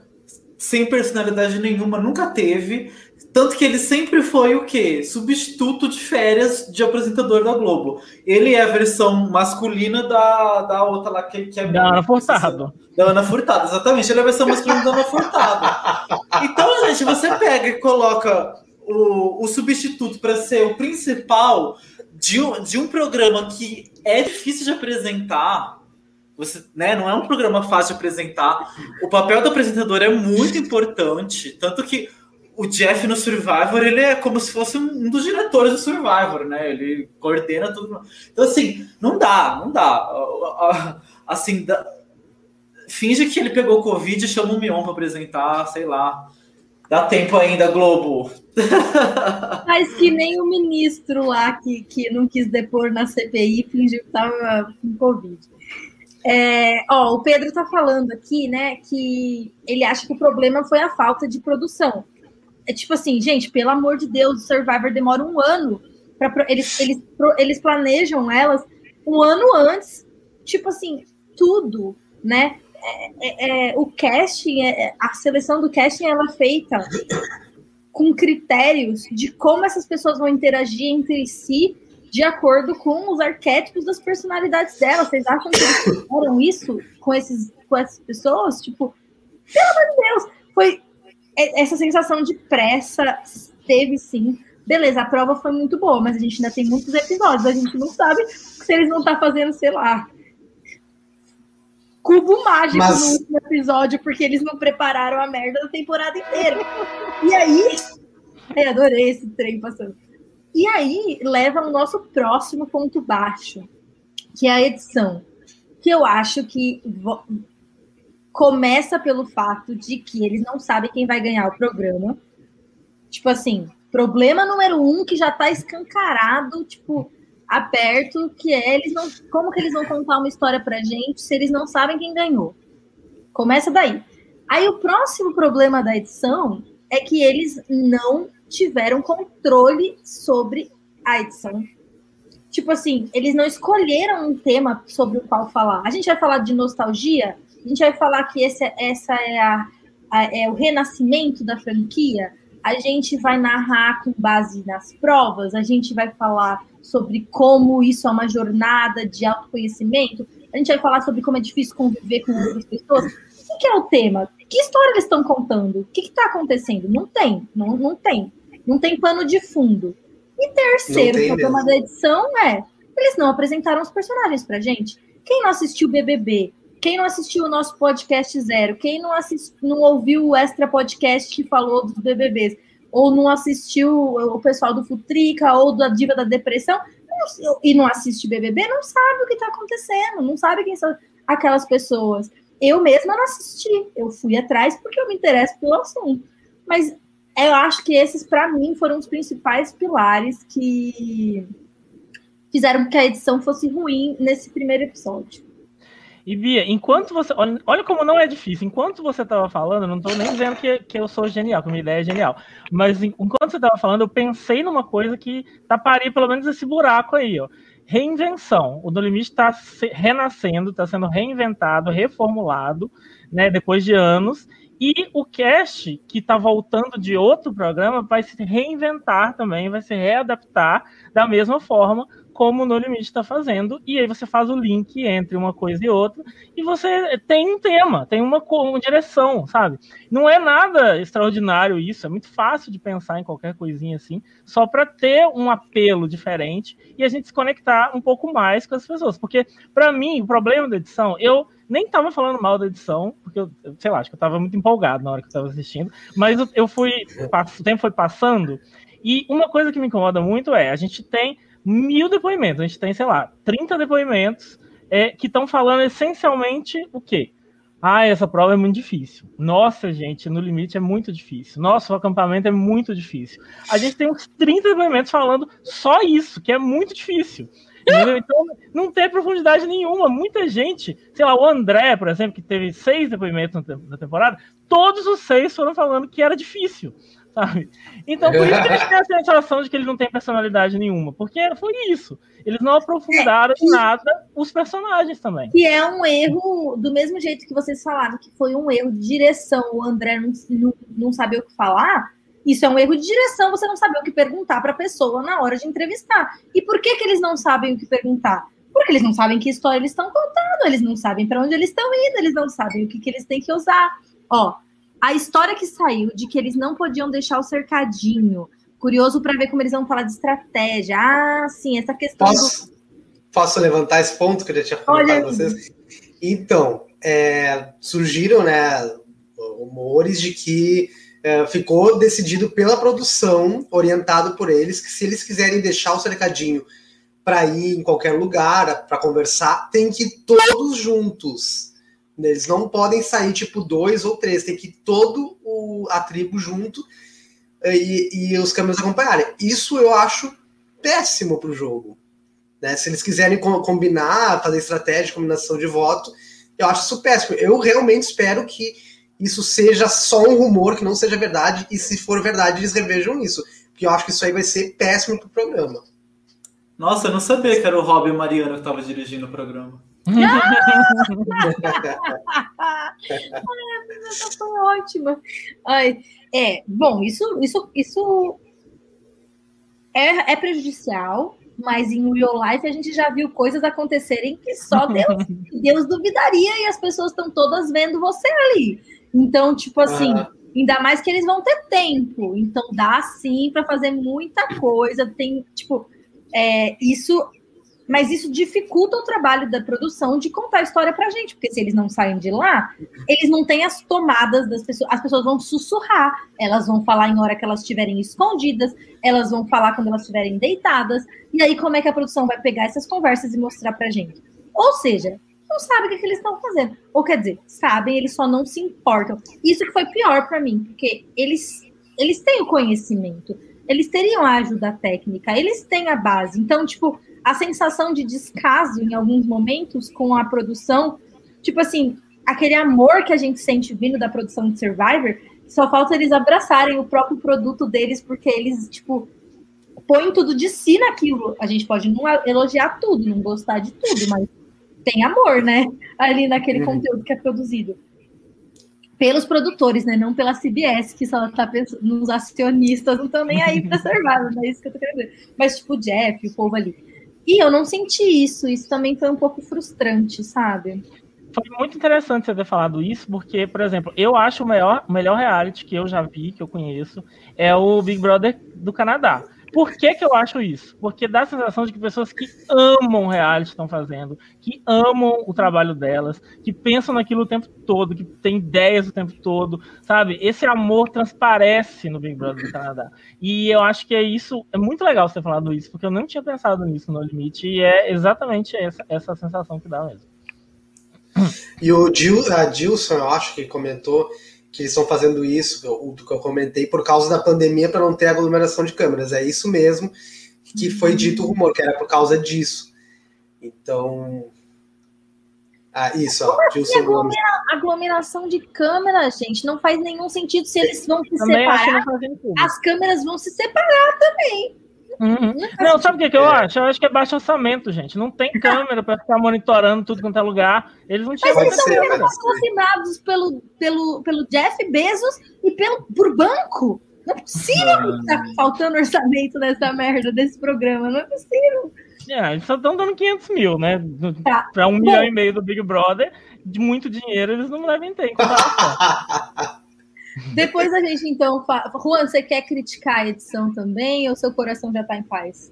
sem personalidade nenhuma, nunca teve. Tanto que ele sempre foi o quê? Substituto de férias de apresentador da Globo. Ele é a versão masculina da, da outra lá que, que é. Da Ana Furtado. Da Ana Furtado, exatamente. Ele é a versão masculina da Ana Furtado. Então, gente, você pega e coloca o, o substituto para ser o principal. de um, de um programa que é difícil de apresentar, você, né, não é um programa fácil de apresentar. O papel do apresentador é muito importante, tanto que o Jeff no Survivor, ele é como se fosse um dos diretores do Survivor, né? Ele coordena tudo. Então, assim, não dá, não dá. Assim, dá... finge que ele pegou Covid e chama o Mion para apresentar, sei lá. Dá tempo ainda, Globo. Mas que nem o ministro lá que, que não quis depor na CPI fingiu que estava com Covid. É, ó, o Pedro tá falando aqui, né, que ele acha que o problema foi a falta de produção. É tipo assim, gente, pelo amor de Deus, o Survivor demora um ano. Pra, eles, eles, eles planejam elas um ano antes. Tipo assim, tudo, né? É, é, é o casting, é, é, a seleção do casting ela é feita com critérios de como essas pessoas vão interagir entre si de acordo com os arquétipos das personalidades delas. Vocês acham que eles fizeram isso com, esses, com essas pessoas? Tipo, pelo amor de Deus, foi essa sensação de pressa teve sim. Beleza, a prova foi muito boa, mas a gente ainda tem muitos episódios. A gente não sabe se eles vão estar fazendo, sei lá, cubo mágico mas... no último episódio, porque eles não prepararam a merda da temporada inteira. E aí. Eu adorei esse trem passando. E aí leva ao nosso próximo ponto baixo, que é a edição. Que eu acho que começa pelo fato de que eles não sabem quem vai ganhar o programa. Tipo assim, problema número um que já tá escancarado, tipo, aberto, que é eles não. Como que eles vão contar uma história pra gente se eles não sabem quem ganhou? Começa daí. Aí o próximo problema da edição é que eles não tiveram controle sobre a edição. Tipo assim, eles não escolheram um tema sobre o qual falar. A gente vai falar de nostalgia, a gente vai falar que esse, essa é, a, a, é o renascimento da franquia. A gente vai narrar com base nas provas. A gente vai falar sobre como isso é uma jornada de autoconhecimento. A gente vai falar sobre como é difícil conviver com outras pessoas. O que é o tema? Que história eles estão contando? O que está acontecendo? Não tem, não, não tem. Não tem pano de fundo. E terceiro, o problema da edição é eles não apresentaram os personagens pra gente. Quem não assistiu BBB quem não assistiu o nosso podcast zero, quem não, não ouviu o extra podcast que falou dos BBBs, ou não assistiu o pessoal do Futrica ou da Diva da Depressão, e não assiste BBB, não sabe o que está acontecendo, não sabe quem são aquelas pessoas. Eu mesma não assisti, eu fui atrás porque eu me interesso pelo assunto. Mas eu acho que esses, para mim, foram os principais pilares que fizeram que a edição fosse ruim nesse primeiro episódio. E Bia, enquanto você. Olha, como não é difícil. Enquanto você estava falando, não estou nem dizendo que, que eu sou genial, que minha ideia é genial. Mas enquanto você estava falando, eu pensei numa coisa que taparia pelo menos esse buraco aí, ó. Reinvenção. O No Limite está renascendo, está sendo reinventado, reformulado, né, depois de anos. E o cast, que está voltando de outro programa, vai se reinventar também, vai se readaptar da mesma forma como o No Limite está fazendo, e aí você faz o link entre uma coisa e outra, e você tem um tema, tem uma, uma direção, sabe? Não é nada extraordinário isso, é muito fácil de pensar em qualquer coisinha assim, só para ter um apelo diferente e a gente se conectar um pouco mais com as pessoas, porque para mim, o problema da edição, eu nem estava falando mal da edição, porque eu, sei lá, acho que eu estava muito empolgado na hora que eu estava assistindo, mas eu fui, o tempo foi passando, e uma coisa que me incomoda muito é, a gente tem mil depoimentos. A gente tem, sei lá, 30 depoimentos é, que estão falando essencialmente o quê? Ah, essa prova é muito difícil. Nossa, gente, no limite é muito difícil. Nossa, o acampamento é muito difícil. A gente tem uns 30 depoimentos falando só isso, que é muito difícil. Entendeu? Então, não tem profundidade nenhuma. Muita gente, sei lá, o André, por exemplo, que teve seis depoimentos na temporada, todos os seis foram falando que era difícil sabe? Então, por isso que eles têm a sensação de que ele não tem personalidade nenhuma, porque foi isso. Eles não aprofundaram é, nada os personagens também. Que é um erro, do mesmo jeito que vocês falaram, que foi um erro de direção, o André não, não, não saber o que falar. Isso é um erro de direção, você não saber o que perguntar para a pessoa na hora de entrevistar. E por que, que eles não sabem o que perguntar? Porque eles não sabem que história eles estão contando, eles não sabem para onde eles estão indo, eles não sabem o que, que eles têm que usar. Ó, a história que saiu de que eles não podiam deixar o cercadinho Curioso para ver como eles vão falar de estratégia. Ah, sim, essa questão. Posso, do... posso levantar esse ponto que eu já tinha comentado com vocês? Então, é, surgiram né, rumores de que é, ficou decidido pela produção, orientado por eles, que se eles quiserem deixar o cercadinho para ir em qualquer lugar, para conversar, tem que ir todos juntos. Eles não podem sair tipo dois ou três, tem que ir todo o, a tribo junto e, e os câmeras acompanharem. Isso eu acho péssimo para o jogo. Né? Se eles quiserem combinar, fazer estratégia, combinação de voto, eu acho isso péssimo. Eu realmente espero que isso seja só um rumor, que não seja verdade, e se for verdade, eles revejam isso. Porque eu acho que isso aí vai ser péssimo pro programa. Nossa, eu não sabia que era o Rob e o Mariano que estavam dirigindo o programa. essa foi ótima. Ai, é, bom, isso, isso, isso é, é prejudicial, mas em real life a gente já viu coisas acontecerem que só Deus, Deus duvidaria e as pessoas estão todas vendo você ali. Então, tipo assim, uhum. ainda mais que eles vão ter tempo. Então dá sim para fazer muita coisa. Tem, tipo, é, isso mas isso dificulta o trabalho da produção de contar a história pra gente, porque se eles não saem de lá, eles não têm as tomadas das pessoas, as pessoas vão sussurrar, elas vão falar em hora que elas estiverem escondidas, elas vão falar quando elas estiverem deitadas, e aí como é que a produção vai pegar essas conversas e mostrar pra gente? Ou seja, não sabe o que, que eles estão fazendo. Ou quer dizer, sabem, eles só não se importam. Isso que foi pior para mim, porque eles, eles têm o conhecimento, eles teriam a ajuda técnica, eles têm a base. Então, tipo, a sensação de descaso em alguns momentos com a produção, tipo assim, aquele amor que a gente sente vindo da produção de Survivor, só falta eles abraçarem o próprio produto deles, porque eles, tipo, põem tudo de si naquilo. A gente pode não elogiar tudo, não gostar de tudo, mas tem amor, né? Ali naquele uhum. conteúdo que é produzido. Pelos produtores, né? Não pela CBS, que só tá pensando nos acionistas, não estão nem aí para Survivor, não é isso que eu tô querendo dizer. Mas, tipo, o Jeff, o povo ali. E eu não senti isso, isso também foi um pouco frustrante, sabe? Foi muito interessante você ter falado isso, porque, por exemplo, eu acho o melhor, o melhor reality que eu já vi, que eu conheço, é o Big Brother do Canadá. Por que, que eu acho isso? Porque dá a sensação de que pessoas que amam reality estão fazendo, que amam o trabalho delas, que pensam naquilo o tempo todo, que têm ideias o tempo todo, sabe? Esse amor transparece no Big Brother do Canadá. E eu acho que é isso, é muito legal você ter falado isso, porque eu não tinha pensado nisso no limite, e é exatamente essa, essa sensação que dá mesmo. E o Gil, a Dilson, eu acho que comentou que eles estão fazendo isso, o que eu comentei, por causa da pandemia para não ter aglomeração de câmeras. É isso mesmo que foi dito o rumor, que era por causa disso. Então. Ah, isso, ó. Assim, aglomera, aglomeração de câmeras, gente, não faz nenhum sentido se eles vão se também separar. As câmeras vão se separar também. Uhum. Não, sabe o que, que eu acho? Eu acho que é baixo orçamento, gente. Não tem câmera para ficar monitorando tudo quanto é lugar. Eles não tinham. Mas eles estão patrocinados pelo, pelo, pelo Jeff Bezos e pelo, por banco. Não é possível que tá faltando orçamento nessa merda desse programa. Não é possível. É, eles só estão dando 500 mil, né? Tá. Para um Bom, milhão e meio do Big Brother. De muito dinheiro eles não devem ter. Depois a gente, então, fala... Juan, você quer criticar a edição também ou seu coração já está em paz?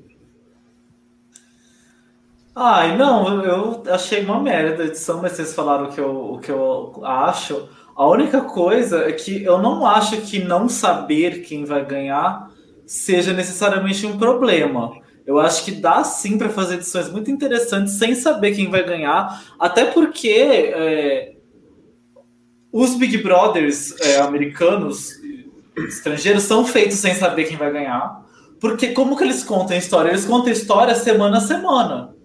Ai, não, eu achei uma merda a edição, mas vocês falaram o que eu, o que eu acho. A única coisa é que eu não acho que não saber quem vai ganhar seja necessariamente um problema. Eu acho que dá sim para fazer edições muito interessantes sem saber quem vai ganhar, até porque é, os Big Brothers é, americanos, estrangeiros, são feitos sem saber quem vai ganhar. Porque como que eles contam a história? Eles contam a história semana a semana.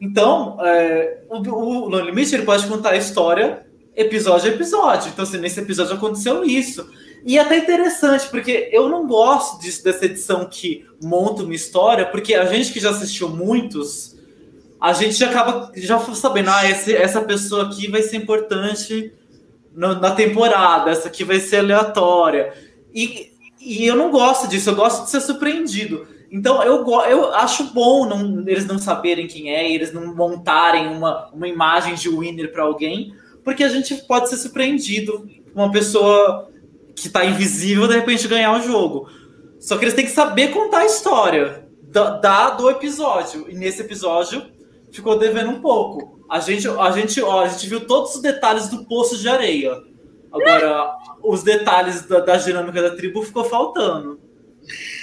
Então, é, o, o No Limite ele pode contar a história episódio a episódio. Então, assim, nesse episódio aconteceu isso. E é até interessante, porque eu não gosto disso, dessa edição que monta uma história, porque a gente que já assistiu muitos, a gente já acaba já sabendo, ah, esse, essa pessoa aqui vai ser importante na temporada, essa aqui vai ser aleatória. E, e eu não gosto disso, eu gosto de ser surpreendido. Então eu, eu acho bom não, eles não saberem quem é, eles não montarem uma, uma imagem de winner para alguém, porque a gente pode ser surpreendido. Uma pessoa que está invisível de repente ganhar o jogo. Só que eles têm que saber contar a história da, da do episódio. E nesse episódio ficou devendo um pouco. A gente, a gente, ó, a gente viu todos os detalhes do poço de areia. Agora, os detalhes da, da dinâmica da tribo ficou faltando.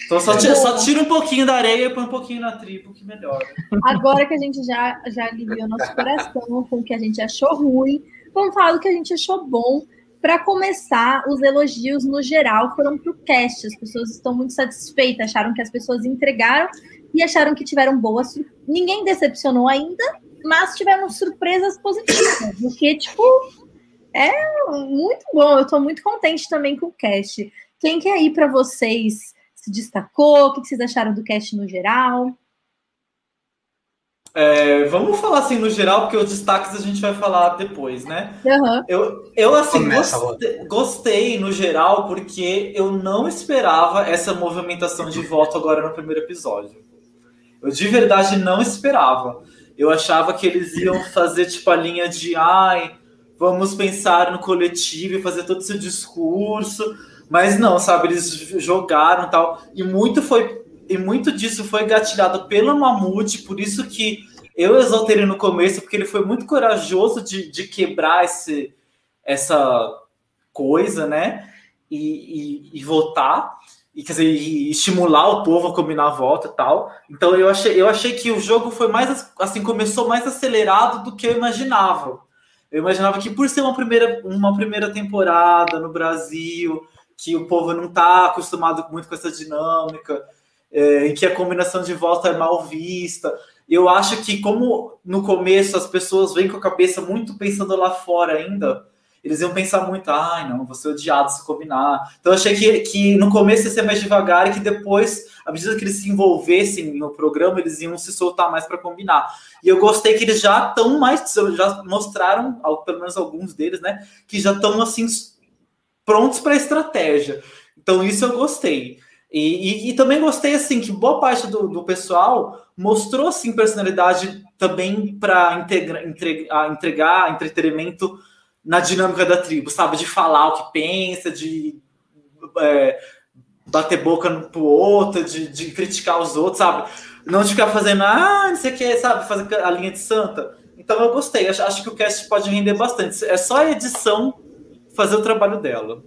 Então só, tira, só tira um pouquinho da areia e põe um pouquinho na tribo, que melhora. Agora que a gente já, já aliviou nosso coração com o que a gente achou ruim, vamos falar do que a gente achou bom. Para começar, os elogios no geral foram para o cast. As pessoas estão muito satisfeitas, acharam que as pessoas entregaram e acharam que tiveram boas. Ninguém decepcionou ainda, mas tiveram surpresas positivas. Porque, tipo, é muito bom. Eu estou muito contente também com o cast. Quem quer ir para vocês se destacou? O que vocês acharam do cast no geral? É, vamos falar assim no geral, porque os destaques a gente vai falar depois, né? Uhum. Eu, eu assim, gostei, gostei, no geral, porque eu não esperava essa movimentação de voto agora no primeiro episódio. Eu de verdade não esperava. Eu achava que eles iam fazer tipo a linha de ai, vamos pensar no coletivo e fazer todo esse discurso. Mas não, sabe, eles jogaram tal. E muito foi e muito disso foi gatilhado pelo Mamute, por isso que eu exaltei ele no começo, porque ele foi muito corajoso de, de quebrar esse, essa coisa, né? E, e, e votar, e, quer dizer, estimular o povo a combinar a volta e tal. Então eu achei, eu achei que o jogo foi mais assim, começou mais acelerado do que eu imaginava. Eu imaginava que por ser uma primeira, uma primeira temporada no Brasil, que o povo não está acostumado muito com essa dinâmica, é, em que a combinação de volta é mal vista. Eu acho que, como no começo as pessoas vêm com a cabeça muito pensando lá fora ainda, eles iam pensar muito, ai, não, vou ser odiado se combinar. Então, eu achei que, que no começo ia ser mais devagar e que depois, à medida que eles se envolvessem no programa, eles iam se soltar mais para combinar. E eu gostei que eles já estão mais, já mostraram, pelo menos alguns deles, né, que já estão assim prontos para estratégia. Então, isso eu gostei. E, e, e, também gostei assim que boa parte do, do pessoal mostrou assim personalidade também para entregar, entregar entretenimento na dinâmica da tribo, sabe? De falar o que pensa, de é, bater boca no pro outro, de, de, criticar os outros, sabe? Não de ficar fazendo, ah, não sei o que, sabe? Fazer a linha de santa. Então eu gostei, acho, acho que o cast pode render bastante. É só a edição fazer o trabalho dela.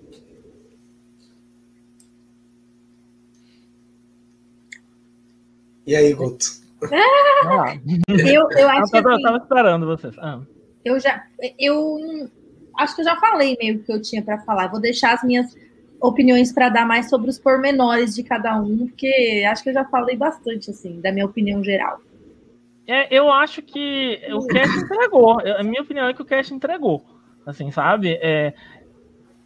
E aí, Guto? Ah, eu, eu acho eu tava, assim, tava esperando vocês. Ah. Eu já. Eu acho que eu já falei meio que eu tinha para falar. Vou deixar as minhas opiniões para dar mais sobre os pormenores de cada um, porque acho que eu já falei bastante, assim, da minha opinião geral. É, eu acho que o Cash entregou. A minha opinião é que o Cash entregou. Assim, sabe? É,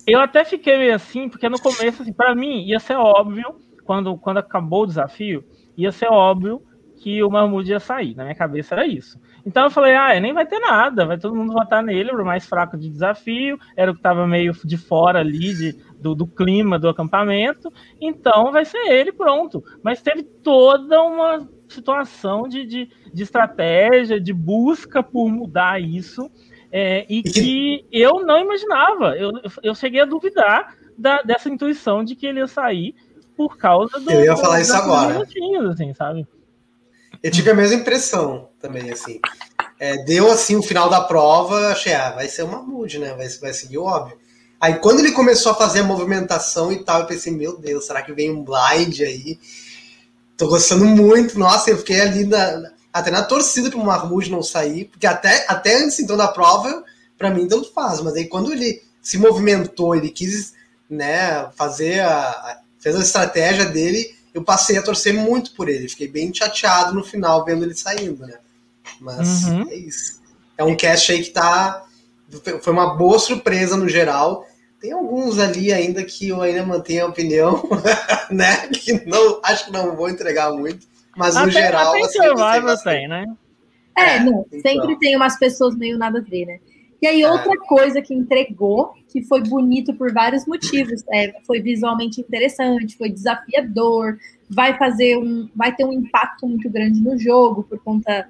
eu até fiquei meio assim, porque no começo, assim, para mim, ia ser óbvio, quando, quando acabou o desafio, ia ser óbvio que o Mahmoud ia sair. Na minha cabeça era isso. Então eu falei, ah, nem vai ter nada, vai todo mundo votar nele, o mais fraco de desafio, era o que estava meio de fora ali de, do, do, clima do acampamento, então vai ser ele, pronto. Mas teve toda uma situação de, de, de estratégia, de busca por mudar isso, é, e que eu não imaginava. Eu, eu cheguei a duvidar da, dessa intuição de que ele ia sair por causa do. Eu ia falar isso agora. Assim, sabe? Eu tive a mesma impressão também, assim. É, deu assim o final da prova, achei, ah, vai ser uma mood, né? Vai, vai seguir óbvio. Aí quando ele começou a fazer a movimentação e tal, eu pensei, meu Deus, será que vem um blind aí? Tô gostando muito, nossa, eu fiquei ali na, até na torcida para o não sair, porque até, até antes então da prova, para mim tanto faz, mas aí quando ele se movimentou, ele quis né, fazer a, fez a estratégia dele, eu passei a torcer muito por ele. Fiquei bem chateado no final vendo ele saindo, né? Mas uhum. é isso. É um cast aí que tá. Foi uma boa surpresa no geral. Tem alguns ali ainda que eu ainda mantenho a opinião, né? Que não acho que não vou entregar muito. Mas no até, geral. Até assim, Survivor tem, né? É, é não, então. sempre tem umas pessoas meio nada a ver, né? E aí, outra é. coisa que entregou, que foi bonito por vários motivos, é, foi visualmente interessante, foi desafiador, vai fazer um, vai ter um impacto muito grande no jogo por conta,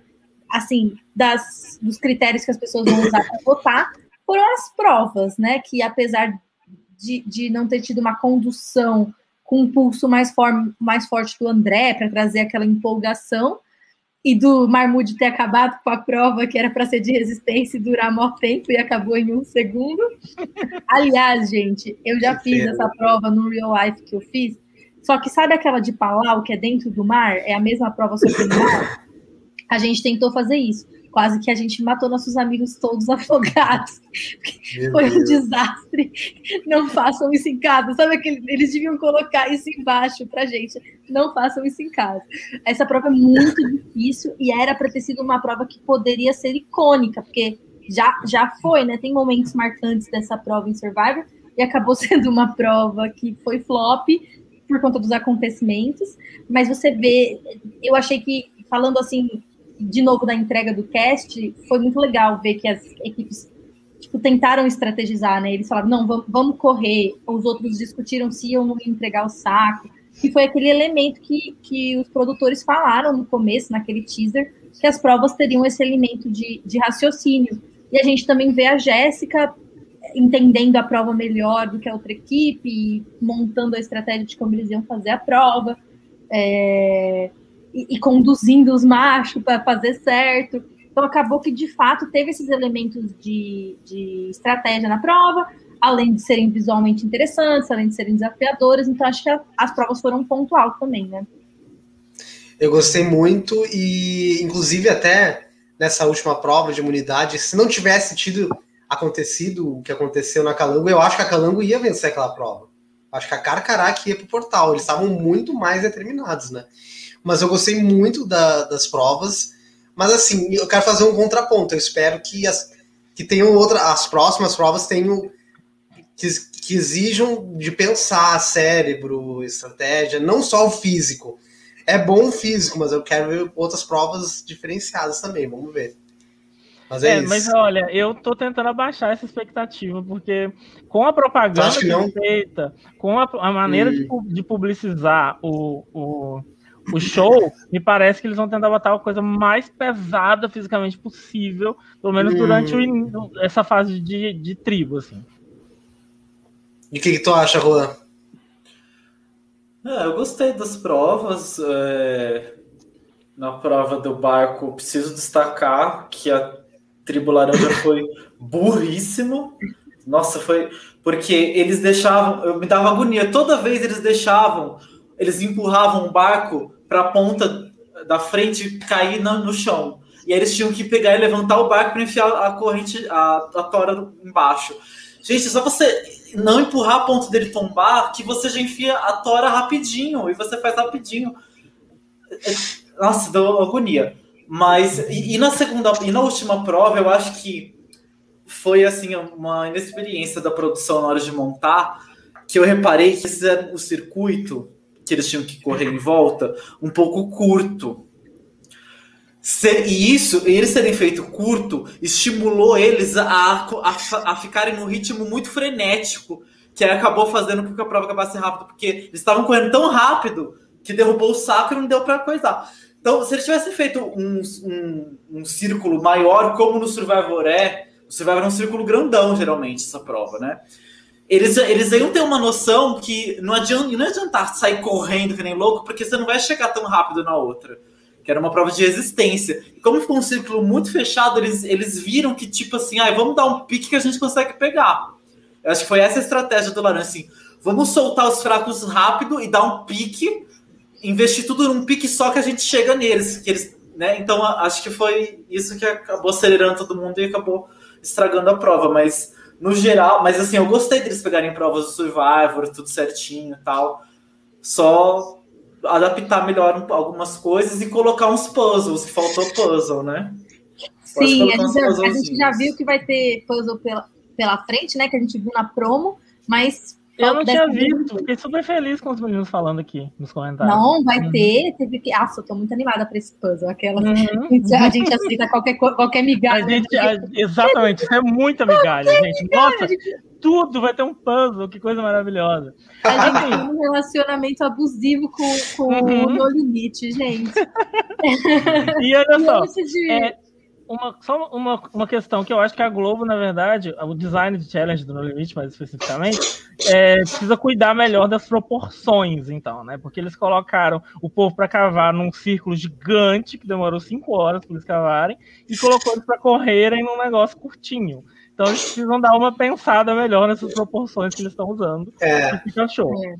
assim, das, dos critérios que as pessoas vão usar para votar, foram as provas, né? Que apesar de, de não ter tido uma condução com um pulso mais, for, mais forte do André, para trazer aquela empolgação, e do Marmude ter acabado com a prova que era para ser de resistência e durar maior tempo e acabou em um segundo. Aliás, gente, eu já fiz essa prova no real life que eu fiz. Só que sabe aquela de Palau, que é dentro do mar? É a mesma prova sobre o mar? A gente tentou fazer isso quase que a gente matou nossos amigos todos afogados. Foi um desastre. Não façam isso em casa. Sabe que eles deviam colocar isso embaixo pra gente. Não façam isso em casa. Essa prova é muito difícil e era para ter sido uma prova que poderia ser icônica, porque já, já foi, né? Tem momentos marcantes dessa prova em Survivor e acabou sendo uma prova que foi flop por conta dos acontecimentos. Mas você vê, eu achei que falando assim de novo da entrega do cast, foi muito legal ver que as equipes tipo, tentaram estrategizar, né? Eles falaram, não, vamos, correr. Os outros discutiram se iam entregar o saco. E foi aquele elemento que, que os produtores falaram no começo, naquele teaser, que as provas teriam esse elemento de, de raciocínio. E a gente também vê a Jéssica entendendo a prova melhor do que a outra equipe, montando a estratégia de como eles iam fazer a prova. É, e, e conduzindo os machos para fazer certo. Então acabou que de fato teve esses elementos de, de estratégia na prova, além de serem visualmente interessantes, além de serem desafiadoras. Então acho que a, as provas foram um ponto alto também, né? Eu gostei muito e, inclusive, até nessa última prova de imunidade, se não tivesse tido acontecido o que aconteceu na Calango, eu acho que a Calango ia vencer aquela prova. Acho que a Carcaraca ia pro portal. Eles estavam muito mais determinados, né? Mas eu gostei muito da, das provas. Mas assim, eu quero fazer um contraponto. Eu espero que as que tenham outra, as próximas provas tenham que, que exijam de pensar cérebro, estratégia, não só o físico. É bom o físico, mas eu quero ver outras provas diferenciadas também. Vamos ver. Mas é, é mas olha, eu tô tentando abaixar essa expectativa, porque com a propaganda que, que é feita, com a, a maneira de, de, publicizar o, o, o show, me parece que eles vão tentar botar a coisa mais pesada fisicamente possível, pelo menos durante hum. o, essa fase de, de tribo, assim. E o que, que, tu acha, Juan? É, eu gostei das provas. É... Na prova do barco, preciso destacar que a tribo laranja foi burríssimo. Nossa, foi. Porque eles deixavam. Eu me dava agonia. Toda vez eles deixavam. Eles empurravam o barco para a ponta da frente cair no, no, chão. E aí eles tinham que pegar e levantar o barco para enfiar a corrente, a, a tora embaixo. Gente, só você não empurrar a ponto dele tombar, que você já enfia a tora rapidinho, e você faz rapidinho. É, nossa, deu agonia. Mas, e, e na segunda, e na última prova, eu acho que foi, assim, uma inexperiência da produção na hora de montar, que eu reparei que esse, o circuito que eles tinham que correr em volta um pouco curto. E isso, eles terem feito curto, estimulou eles a, a, a ficarem num ritmo muito frenético, que acabou fazendo com que a prova acabasse rápido, porque eles estavam correndo tão rápido que derrubou o saco e não deu para coisar. Então, se eles tivessem feito um, um, um, círculo maior, como no Survivor é, o Survivor é um círculo grandão, geralmente, essa prova, né? Eles, eles iam ter uma noção que não adianta, não adianta sair correndo que nem louco, porque você não vai chegar tão rápido na outra. Que era uma prova de resistência. E como ficou um círculo muito fechado, eles, eles viram que, tipo assim, ah, vamos dar um pique que a gente consegue pegar. Eu acho que foi essa a estratégia do Laranja, assim, vamos soltar os fracos rápido e dar um pique, investir tudo num pique só que a gente chega neles. Que eles né? Então, acho que foi isso que acabou acelerando todo mundo e acabou estragando a prova, mas no geral, mas assim, eu gostei deles pegarem provas do Survivor, tudo certinho e tal. Só adaptar melhor algumas coisas e colocar uns puzzles, que faltou puzzle, né? Sim, a gente, já, a gente, já, viu que vai ter puzzle pela, pela frente, né? Que a gente viu na promo, mas eu não tinha visto, fiquei super feliz com os meninos falando aqui nos comentários. Não, vai uhum. ter, teve que. Ah, eu tô muito animada para esse puzzle. Aquela. Uhum. A gente aceita qualquer, qualquer migalha. A gente, a, exatamente, isso é muita migalha, gente. Nossa, tudo vai ter um puzzle, que coisa maravilhosa. A gente tem um relacionamento abusivo com, com uhum. o No Limite, gente. E olha só. É, uma, só uma, uma questão que eu acho que a Globo, na verdade, o design de challenge do No Limite, mais especificamente, é, precisa cuidar melhor das proporções, então, né? Porque eles colocaram o povo para cavar num círculo gigante, que demorou cinco horas para eles cavarem, e colocou eles para correrem num negócio curtinho. Então eles precisam dar uma pensada melhor nessas proporções que eles estão usando. É. Fica show. É.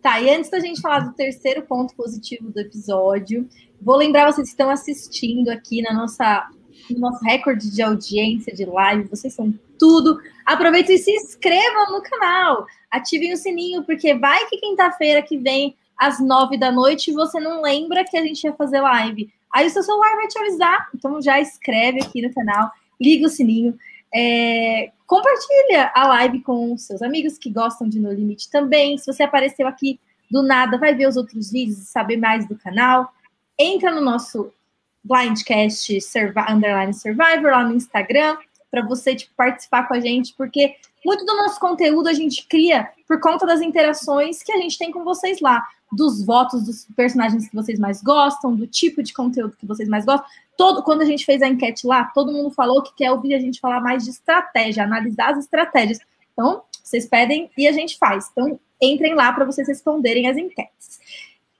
Tá, e antes da gente falar do terceiro ponto positivo do episódio, vou lembrar vocês que estão assistindo aqui na nossa no nosso recorde de audiência de live, vocês são tudo. Aproveitem e se inscrevam no canal, ativem o sininho, porque vai que quinta-feira que vem, às nove da noite, você não lembra que a gente ia fazer live. Aí o seu celular vai te avisar, então já escreve aqui no canal, liga o sininho. É, compartilha a live com seus amigos que gostam de No Limite também. Se você apareceu aqui do nada, vai ver os outros vídeos e saber mais do canal. Entra no nosso Blindcast Underline Survivor lá no Instagram para você tipo, participar com a gente, porque muito do nosso conteúdo a gente cria por conta das interações que a gente tem com vocês lá, dos votos dos personagens que vocês mais gostam, do tipo de conteúdo que vocês mais gostam. Todo, quando a gente fez a enquete lá, todo mundo falou que quer ouvir a gente falar mais de estratégia, analisar as estratégias. Então, vocês pedem e a gente faz. Então, entrem lá para vocês responderem as enquetes.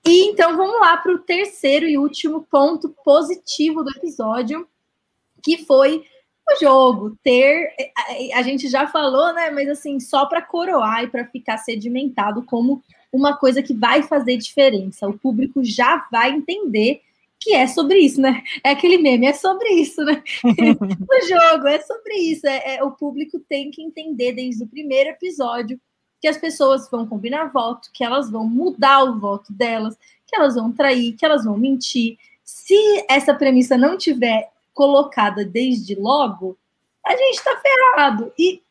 E então vamos lá para o terceiro e último ponto positivo do episódio, que foi o jogo ter. A, a gente já falou, né? Mas assim, só para coroar e para ficar sedimentado como uma coisa que vai fazer diferença. O público já vai entender que é sobre isso, né? É aquele meme, é sobre isso, né? o jogo é sobre isso. É, é, o público tem que entender desde o primeiro episódio que as pessoas vão combinar voto, que elas vão mudar o voto delas, que elas vão trair, que elas vão mentir. Se essa premissa não tiver colocada desde logo, a gente tá ferrado. E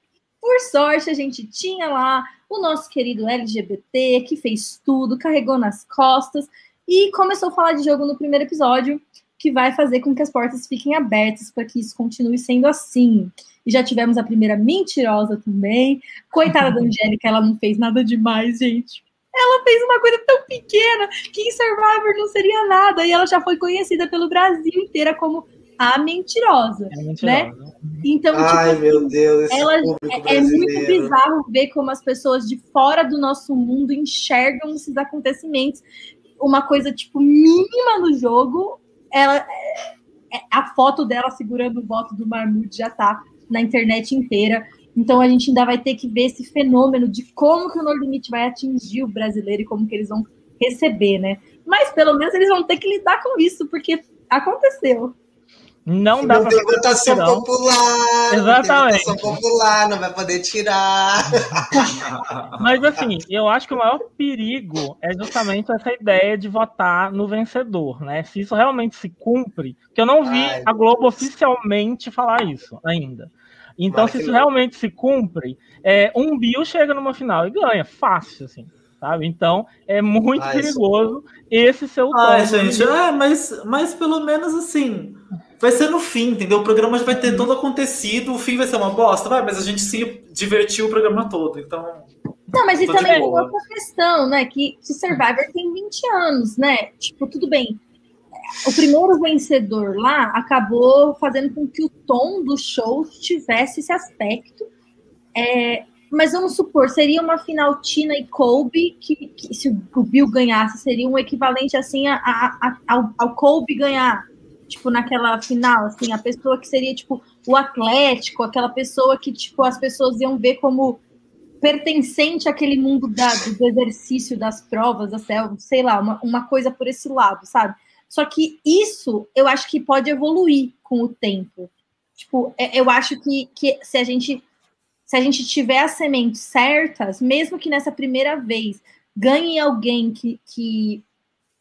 por sorte a gente tinha lá o nosso querido LGBT que fez tudo, carregou nas costas e começou a falar de jogo no primeiro episódio, que vai fazer com que as portas fiquem abertas para que isso continue sendo assim. E já tivemos a primeira mentirosa também. Coitada da Angélica, ela não fez nada demais, gente. Ela fez uma coisa tão pequena que em Survivor não seria nada. E ela já foi conhecida pelo Brasil inteira como a mentirosa, é mentirosa. né? Então, Ai, tipo, meu Deus, ela, é, é, muito bizarro ver como as pessoas de fora do nosso mundo enxergam esses acontecimentos. Uma coisa, tipo, mínima no jogo, ela, é, a foto dela segurando o voto do Marmute já tá na internet inteira. Então a gente ainda vai ter que ver esse fenômeno de como que o No Limite vai atingir o brasileiro e como que eles vão receber, né? Mas pelo menos eles vão ter que lidar com isso, porque aconteceu. Não dá para ter votação popular. Exatamente. Votação popular, não vai poder tirar. Mas assim, eu acho que o maior perigo é justamente essa ideia de votar no vencedor, né? Se isso realmente se cumpre, porque eu não vi Ai, a Globo oficialmente falar isso ainda. Então, se isso realmente se cumpre, é, um Bill chega numa final e ganha, fácil, assim sabe? Então é muito perigoso esse seu Ai, gente, é, mas, mas pelo menos assim, vai ser no fim, entendeu? O programa já vai ter todo acontecido, o fim vai ser uma bosta, vai, mas a gente se divertiu o programa todo, então. Não, mas e também tem outra questão, né? Que, que Survivor tem 20 anos, né? Tipo, tudo bem. O primeiro vencedor lá acabou fazendo com que o tom do show tivesse esse aspecto. É, mas vamos supor, seria uma final Tina e Colby, que, que se o Bill ganhasse, seria um equivalente assim a, a, a, ao, ao Colby ganhar tipo, naquela final, assim, a pessoa que seria, tipo, o atlético, aquela pessoa que, tipo, as pessoas iam ver como pertencente àquele mundo da, do exercício, das provas, da sei lá, uma, uma coisa por esse lado, sabe? Só que isso eu acho que pode evoluir com o tempo. Tipo, é, eu acho que, que se a gente se a gente tiver as sementes certas, mesmo que nessa primeira vez ganhe alguém que, que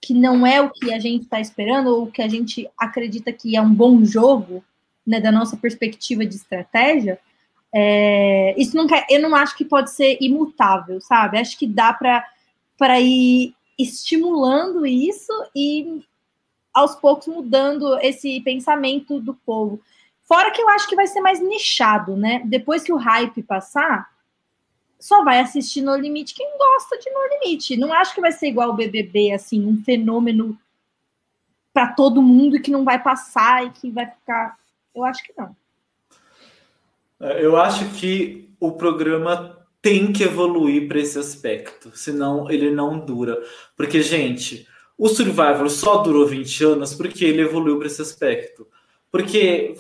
que não é o que a gente está esperando ou o que a gente acredita que é um bom jogo, né, da nossa perspectiva de estratégia, é, isso não quer, eu não acho que pode ser imutável, sabe? Acho que dá para ir estimulando isso e aos poucos mudando esse pensamento do povo. Fora que eu acho que vai ser mais nichado, né? Depois que o hype passar, só vai assistir No Limite quem gosta de No Limite. Não acho que vai ser igual o BBB, assim, um fenômeno para todo mundo e que não vai passar e que vai ficar Eu acho que não. É, eu acho que o programa tem que evoluir para esse aspecto, senão ele não dura. Porque, gente, o Survivor só durou 20 anos porque ele evoluiu para esse aspecto. Porque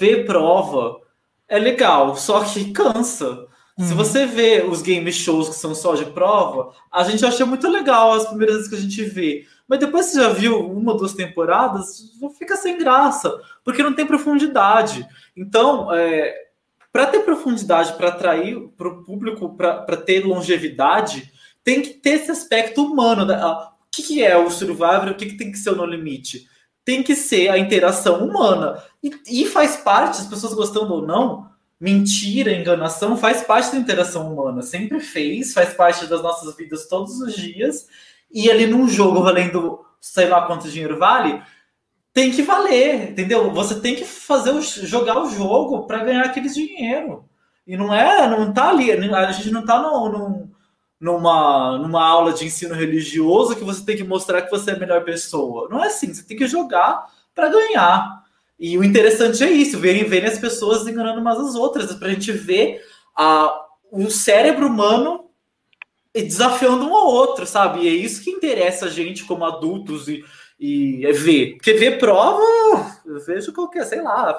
ver prova é legal, só que cansa. Uhum. Se você vê os game shows que são só de prova, a gente acha muito legal as primeiras vezes que a gente vê. Mas depois você já viu uma ou duas temporadas, fica sem graça, porque não tem profundidade. Então, é, para ter profundidade, para atrair para o público, para ter longevidade, tem que ter esse aspecto humano. Né? O que, que é o Survivor? O que, que tem que ser o No Limite? Tem que ser a interação humana. E, e faz parte, as pessoas gostando ou não, mentira, enganação faz parte da interação humana, sempre fez, faz parte das nossas vidas todos os dias. E ali num jogo valendo sei lá quanto dinheiro vale, tem que valer, entendeu? Você tem que fazer o, jogar o jogo para ganhar aquele dinheiro. E não é, não tá ali, a gente não tá no, no, numa, numa aula de ensino religioso que você tem que mostrar que você é a melhor pessoa. Não é assim, você tem que jogar para ganhar. E o interessante é isso, verem, verem as pessoas enganando umas às outras, para a gente ver a, o cérebro humano desafiando um ao outro, sabe? E é isso que interessa a gente como adultos e, e é ver. Porque ver prova, eu vejo qualquer, sei lá.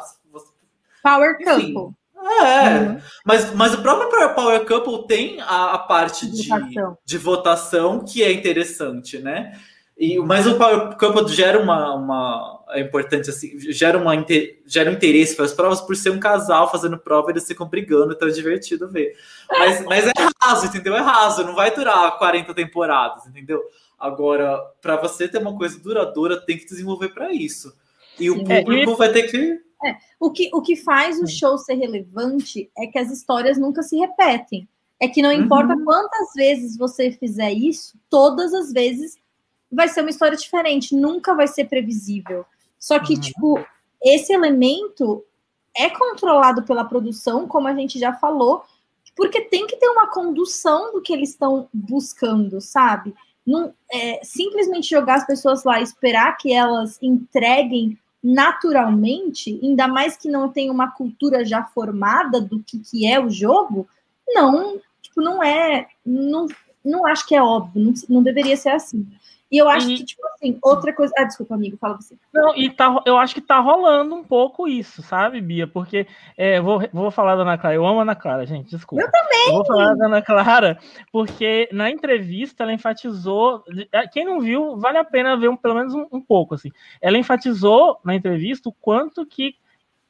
Power Enfim, Couple. É, uhum. mas, mas o próprio Power Couple tem a, a parte de, de votação que é interessante, né? E, mas o Power Couple gera uma, uma é importante assim, gera, uma, gera um interesse para as provas por ser um casal fazendo prova e eles ficam brigando, então é divertido ver. Mas, mas é raso, entendeu? É raso, não vai durar 40 temporadas, entendeu? Agora, para você ter uma coisa duradoura, tem que desenvolver para isso. E o é, público é, vai ter que. É, o, que o que faz o show ser relevante é que as histórias nunca se repetem. É que não importa uhum. quantas vezes você fizer isso, todas as vezes vai ser uma história diferente, nunca vai ser previsível. Só que, uhum. tipo, esse elemento é controlado pela produção, como a gente já falou, porque tem que ter uma condução do que eles estão buscando, sabe? Não, é, simplesmente jogar as pessoas lá e esperar que elas entreguem naturalmente, ainda mais que não tem uma cultura já formada do que, que é o jogo, não, tipo, não é, não, não acho que é óbvio, não, não deveria ser assim. E eu acho e... que, tipo assim, outra coisa. Ah, desculpa, amigo, fala você. Não, e tá, eu acho que tá rolando um pouco isso, sabe, Bia? Porque é, vou, vou falar da Ana Clara. Eu amo a Ana Clara, gente, desculpa. Eu também. Eu vou falar da Ana Clara, porque na entrevista ela enfatizou. É, quem não viu, vale a pena ver um, pelo menos um, um pouco, assim. Ela enfatizou na entrevista o quanto que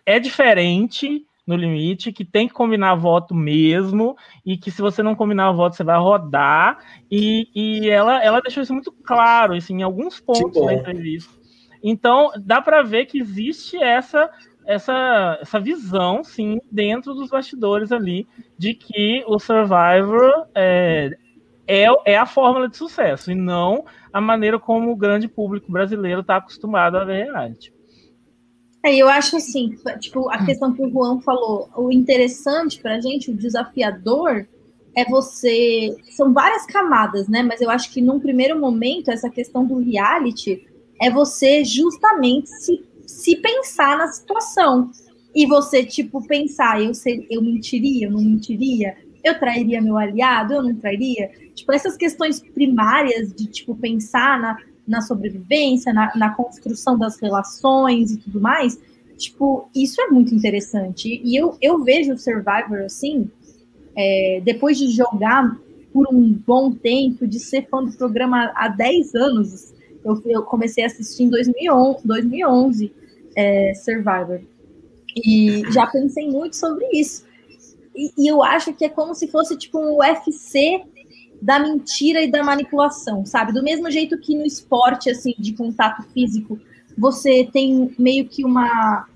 é diferente no limite, que tem que combinar voto mesmo, e que se você não combinar voto, você vai rodar. E, e ela, ela deixou isso muito claro assim, em alguns pontos da entrevista. Então, dá para ver que existe essa, essa, essa visão, sim, dentro dos bastidores ali, de que o Survivor é, é, é a fórmula de sucesso, e não a maneira como o grande público brasileiro está acostumado a ver reality. É, eu acho assim, tipo, a questão que o Juan falou, o interessante pra gente, o desafiador, é você. São várias camadas, né? Mas eu acho que num primeiro momento, essa questão do reality é você justamente se, se pensar na situação. E você, tipo, pensar, eu, ser, eu mentiria, eu não mentiria, eu trairia meu aliado, eu não trairia. Tipo, essas questões primárias de, tipo, pensar na, na sobrevivência, na, na construção das relações e tudo mais, tipo, isso é muito interessante. E eu, eu vejo Survivor assim, é, depois de jogar por um bom tempo, de ser fã do programa há 10 anos, eu, eu comecei a assistir em 2011, 2011 é, Survivor. E já pensei muito sobre isso. E, e, eu acho que é como se fosse tipo um UFC da mentira e da manipulação, sabe? Do mesmo jeito que no esporte, assim, de contato físico, você tem meio que uma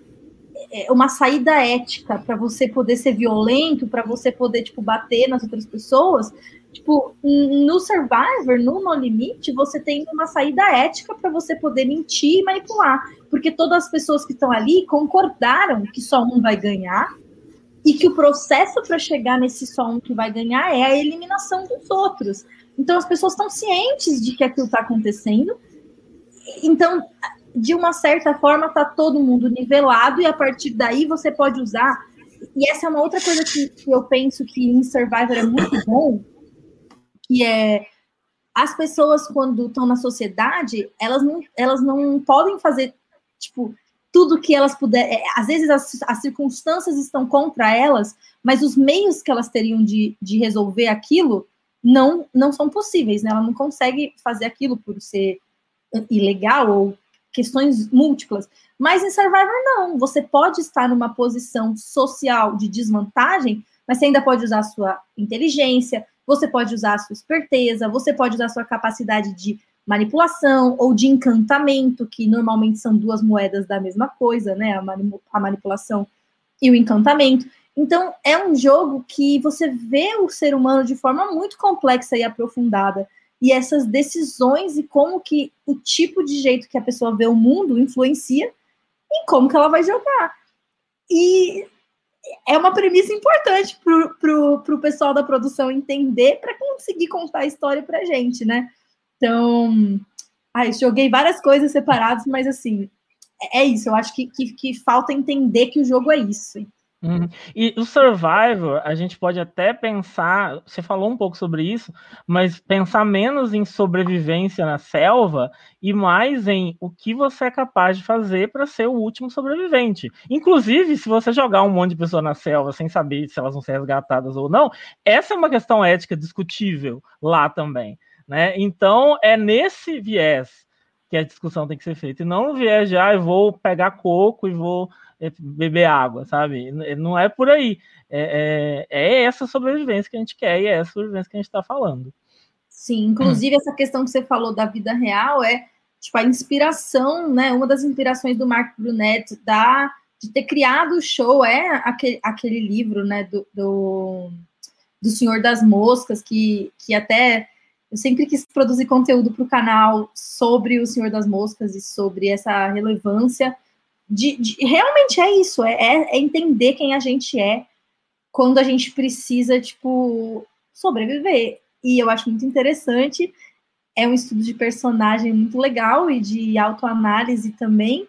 é, uma saída ética para você poder ser violento, para você poder tipo bater nas outras pessoas. Tipo, no Survivor, no No Limite, você tem uma saída ética para você poder mentir e manipular, porque todas as pessoas que estão ali concordaram que só um vai ganhar e que o processo para chegar nesse só um que vai ganhar é a eliminação dos outros. Então as pessoas estão cientes de que aquilo está acontecendo. Então de uma certa forma está todo mundo nivelado e a partir daí você pode usar. E essa é uma outra coisa que, que eu penso que em Survivor é muito bom, que é as pessoas quando estão na sociedade, elas não, elas não podem fazer tipo tudo que elas puderem. É, às vezes as, as, circunstâncias estão contra elas, mas os meios que elas teriam de, de resolver aquilo não não são possíveis, né? Ela não consegue fazer aquilo por ser ilegal ou questões múltiplas. Mas em Survivor, não. Você pode estar numa posição social de desvantagem, mas você ainda pode usar a sua inteligência, você pode usar a sua esperteza, você pode usar a sua capacidade de manipulação ou de encantamento, que normalmente são duas moedas da mesma coisa, né? A, a manipulação e o encantamento. Então, é um jogo que você vê o ser humano de forma muito complexa e aprofundada e essas decisões e como que o tipo de jeito que a pessoa vê o mundo influencia em como que ela vai jogar. E é uma premissa importante para pro pessoal da produção entender para conseguir contar a história para gente, né? Então, ai, joguei várias coisas separadas, mas assim, é isso. Eu acho que, que, que falta entender que o jogo é isso. Uhum. E o Survivor, a gente pode até pensar, você falou um pouco sobre isso, mas pensar menos em sobrevivência na selva e mais em o que você é capaz de fazer para ser o último sobrevivente. Inclusive, se você jogar um monte de pessoas na selva sem saber se elas vão ser resgatadas ou não, essa é uma questão ética discutível lá também. Né? Então, é nesse viés que a discussão tem que ser feita, e não no viés de, ah, eu vou pegar coco e vou é, beber água, sabe? Não é por aí. É, é, é, essa sobrevivência que a gente quer e é essa sobrevivência que a gente está falando. Sim, inclusive essa questão que você falou da vida real é tipo a inspiração, né? Uma das inspirações do Marco Brunet da de ter criado o show é aquele, aquele livro, né? Do, do, do Senhor das Moscas, que, que até eu sempre quis produzir conteúdo para o canal sobre o Senhor das Moscas e sobre essa relevância de, de, realmente é isso, é, é, entender quem a gente é quando a gente precisa, tipo, sobreviver. E eu acho muito interessante. É um estudo de personagem muito legal e de autoanálise também.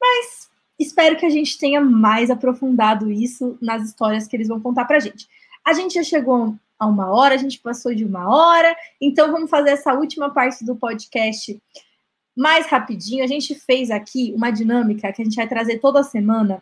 Mas espero que a gente tenha mais aprofundado isso nas histórias que eles vão contar pra gente. A gente já chegou a uma hora, a gente passou de uma hora, então vamos fazer essa última parte do podcast mais rapidinho, a gente fez aqui uma dinâmica que a gente vai trazer toda semana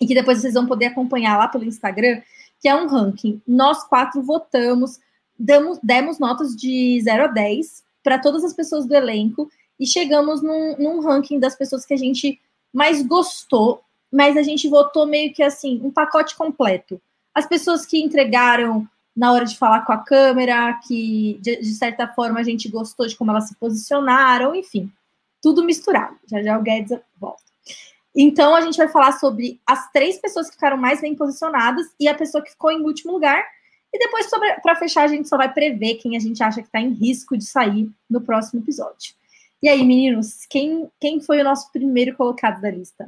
e que depois vocês vão poder acompanhar lá pelo Instagram, que é um ranking. Nós quatro votamos, damos, demos notas de 0 a 10 para todas as pessoas do elenco e chegamos num, num ranking das pessoas que a gente mais gostou, mas a gente votou meio que assim, um pacote completo. As pessoas que entregaram na hora de falar com a câmera, que de, de, certa forma a gente gostou de como elas se posicionaram, enfim, tudo misturado. Já já o Guedes volta. Então a gente vai falar sobre as três pessoas que ficaram mais bem posicionadas e a pessoa que ficou em último lugar. E depois, para fechar, a gente só vai prever quem a gente acha que está em risco de sair no próximo episódio. E aí, meninos, quem, quem foi o nosso primeiro colocado da lista?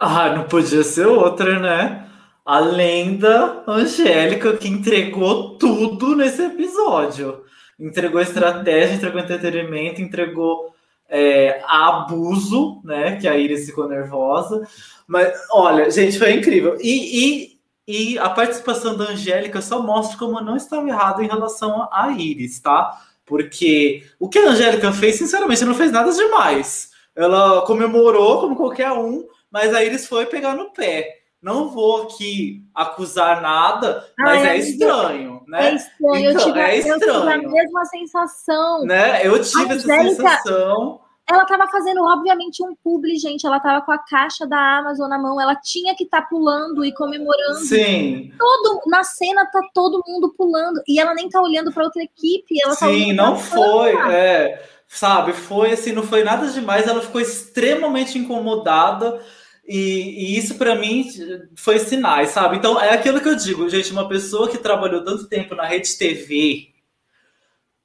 Ah, não podia ser outra, né? A lenda Angélica que entregou tudo nesse episódio. Entregou estratégia, entregou entretenimento, entregou é, abuso, né? Que a Iris ficou nervosa. Mas, olha, gente, foi incrível. E, e, e a participação da Angélica só mostra como eu não estava errado em relação a Iris, tá? Porque o que a Angélica fez, sinceramente, não fez nada demais. Ela comemorou como qualquer um, mas a Iris foi pegar no pé. Não vou aqui acusar nada, mas Ai, é estranho, né? É estranho, então, eu, tive, é estranho. eu tive a mesma sensação. Né? Eu tive essa sensação. Ela estava fazendo, obviamente, um publi, gente. Ela estava com a caixa da Amazon na mão. Ela tinha que estar tá pulando e comemorando. Sim. Todo, na cena tá todo mundo pulando. E ela nem tá olhando para outra equipe. Ela tá Sim, tá não foi. É, sabe, foi assim, não foi nada demais. Ela ficou extremamente incomodada. E, e, isso para mim foi sinais, sabe? Então é aquilo que eu digo, gente, uma pessoa que trabalhou tanto tempo na rede TV,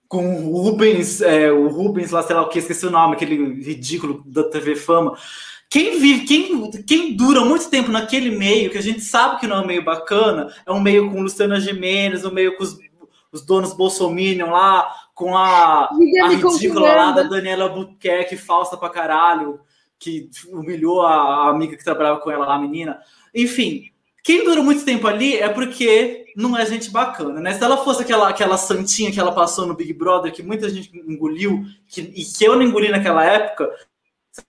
com o Rubens, é, o Rubens lá, sei lá o que, esqueci o nome, aquele ridículo da TV Fama. Quem vive, quem, quem dura muito tempo naquele meio, que a gente sabe que não é um meio bacana, é um meio com Luciana Gimenez, um meio com os, os donos Bolsominion lá, com a, a ridícula lá da Daniela Buquerque, falsa pra caralho, que humilhou a, amiga que trabalhava com ela lá, a menina. Enfim, quem dura muito tempo ali é porque não é gente bacana, né? Se ela fosse aquela, aquela santinha que ela passou no Big Brother, que muita gente engoliu, que, e que eu não engoli naquela época,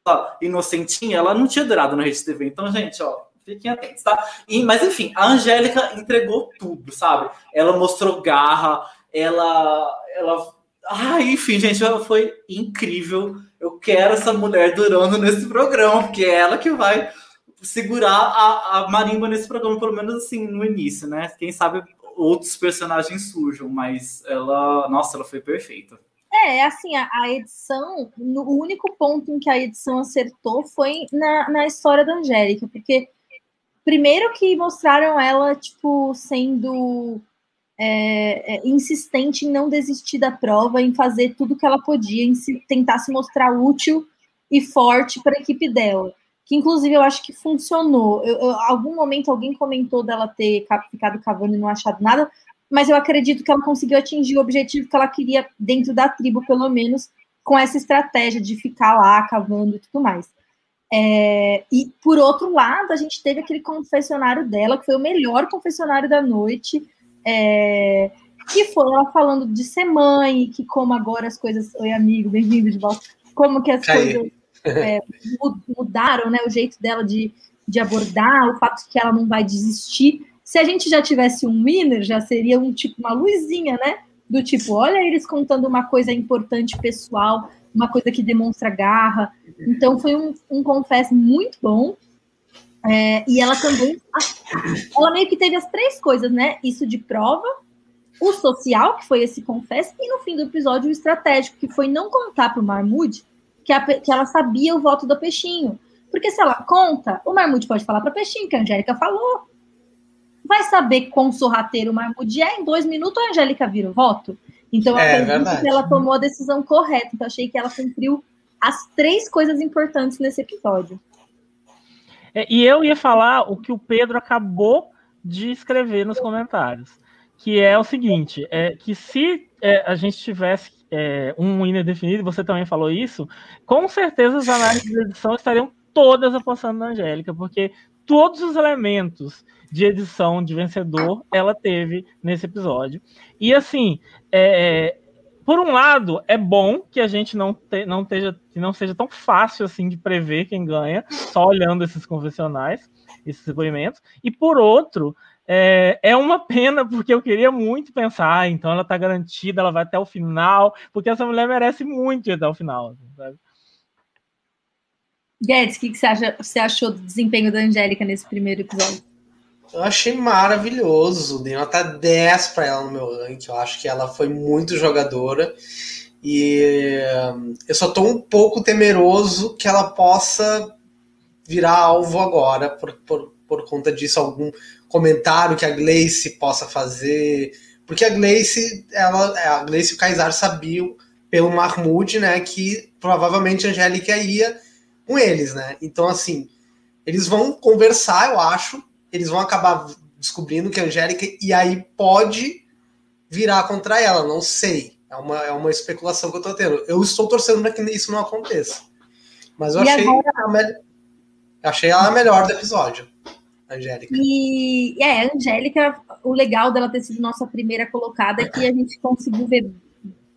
lá, inocentinha, ela não tinha durado na Rede TV. Então, gente, ó, fiquem atentos, tá? E, mas enfim, a Angélica entregou tudo, sabe? Ela mostrou garra, ela. ela ah, enfim, gente, foi incrível. Eu quero essa mulher durando nesse programa, porque é ela que vai segurar a, a marimba nesse programa, pelo menos assim, no início, né? Quem sabe outros personagens surjam, mas ela, nossa, ela foi perfeita. É, assim, a, a, edição, no, o único ponto em que a edição acertou foi na, na história da Angélica, porque primeiro que mostraram ela, tipo, sendo é, é, insistente em não desistir da prova, em fazer tudo que ela podia, em se, tentar se mostrar útil e forte para a equipe dela. Que inclusive eu acho que funcionou. Eu, eu, algum momento alguém comentou dela ter ficado cavando e não achado nada, mas eu acredito que ela conseguiu atingir o objetivo que ela queria dentro da tribo, pelo menos, com essa estratégia de ficar lá cavando e tudo mais. É, e por outro lado, a gente teve aquele confessionário dela, que foi o melhor confessionário da noite, é, que foi ela falando de ser mãe, que como agora as coisas. Oi, amigo, bem-vindo de volta. Como que as coisas é, mudaram, né? O jeito dela de, de abordar, o fato de que ela não vai desistir. Se a gente já tivesse um winner, já seria um tipo uma luzinha, né? Do tipo, olha eles contando uma coisa importante pessoal, uma coisa que demonstra garra. Então foi um, um confesso muito bom. É, e ela também, ela meio que teve as três coisas, né? Isso de prova, o social, que foi esse confesso, e no fim do episódio o estratégico, que foi não contar para o Marmude que, que ela sabia o voto do Peixinho. Porque se ela conta, o Marmude pode falar para Peixinho, que a Angélica falou vai saber quão sorrateiro o Marmude é, em dois minutos a Angélica vira o voto. Então, é, acredito que ela tomou a decisão correta. Então, achei que ela cumpriu as três coisas importantes nesse episódio. É, e eu ia falar o que o Pedro acabou de escrever nos comentários, que é o seguinte: é que se é, a gente tivesse é, um winner definido, você também falou isso, com certeza as análises de edição estariam todas apostando na Angélica, porque todos os elementos de edição de vencedor ela teve nesse episódio. E assim, é, por um lado, é bom que a gente não, te, não, esteja, que não seja tão fácil assim de prever quem ganha, só olhando esses confessionais, esses depoimentos. E por outro, é, é uma pena, porque eu queria muito pensar, ah, então ela tá garantida, ela vai até o final, porque essa mulher merece muito ir até o final. Assim, sabe? Guedes, o que, que você, acha, você achou do desempenho da Angélica nesse primeiro episódio? Eu achei maravilhoso. Dei nota 10 para ela no meu ranking. Eu acho que ela foi muito jogadora. E hum, eu só tô um pouco temeroso que ela possa virar alvo agora, por, por, por conta disso, algum comentário que a Gleice possa fazer. Porque a Gleice, ela, a Gleice e o Kaysar sabiam pelo Mahmoud, né, que provavelmente a Angélica ia com eles, né? Então, assim, eles vão conversar, eu acho, eles vão acabar descobrindo que a Angélica e aí pode virar contra ela, não sei. É uma, é uma especulação que eu tô tendo. Eu estou torcendo para que isso não aconteça. Mas eu achei, agora... a me... achei ela a melhor do episódio. Angélica. E é, a Angélica, o legal dela ter sido nossa primeira colocada é que a gente conseguiu ver,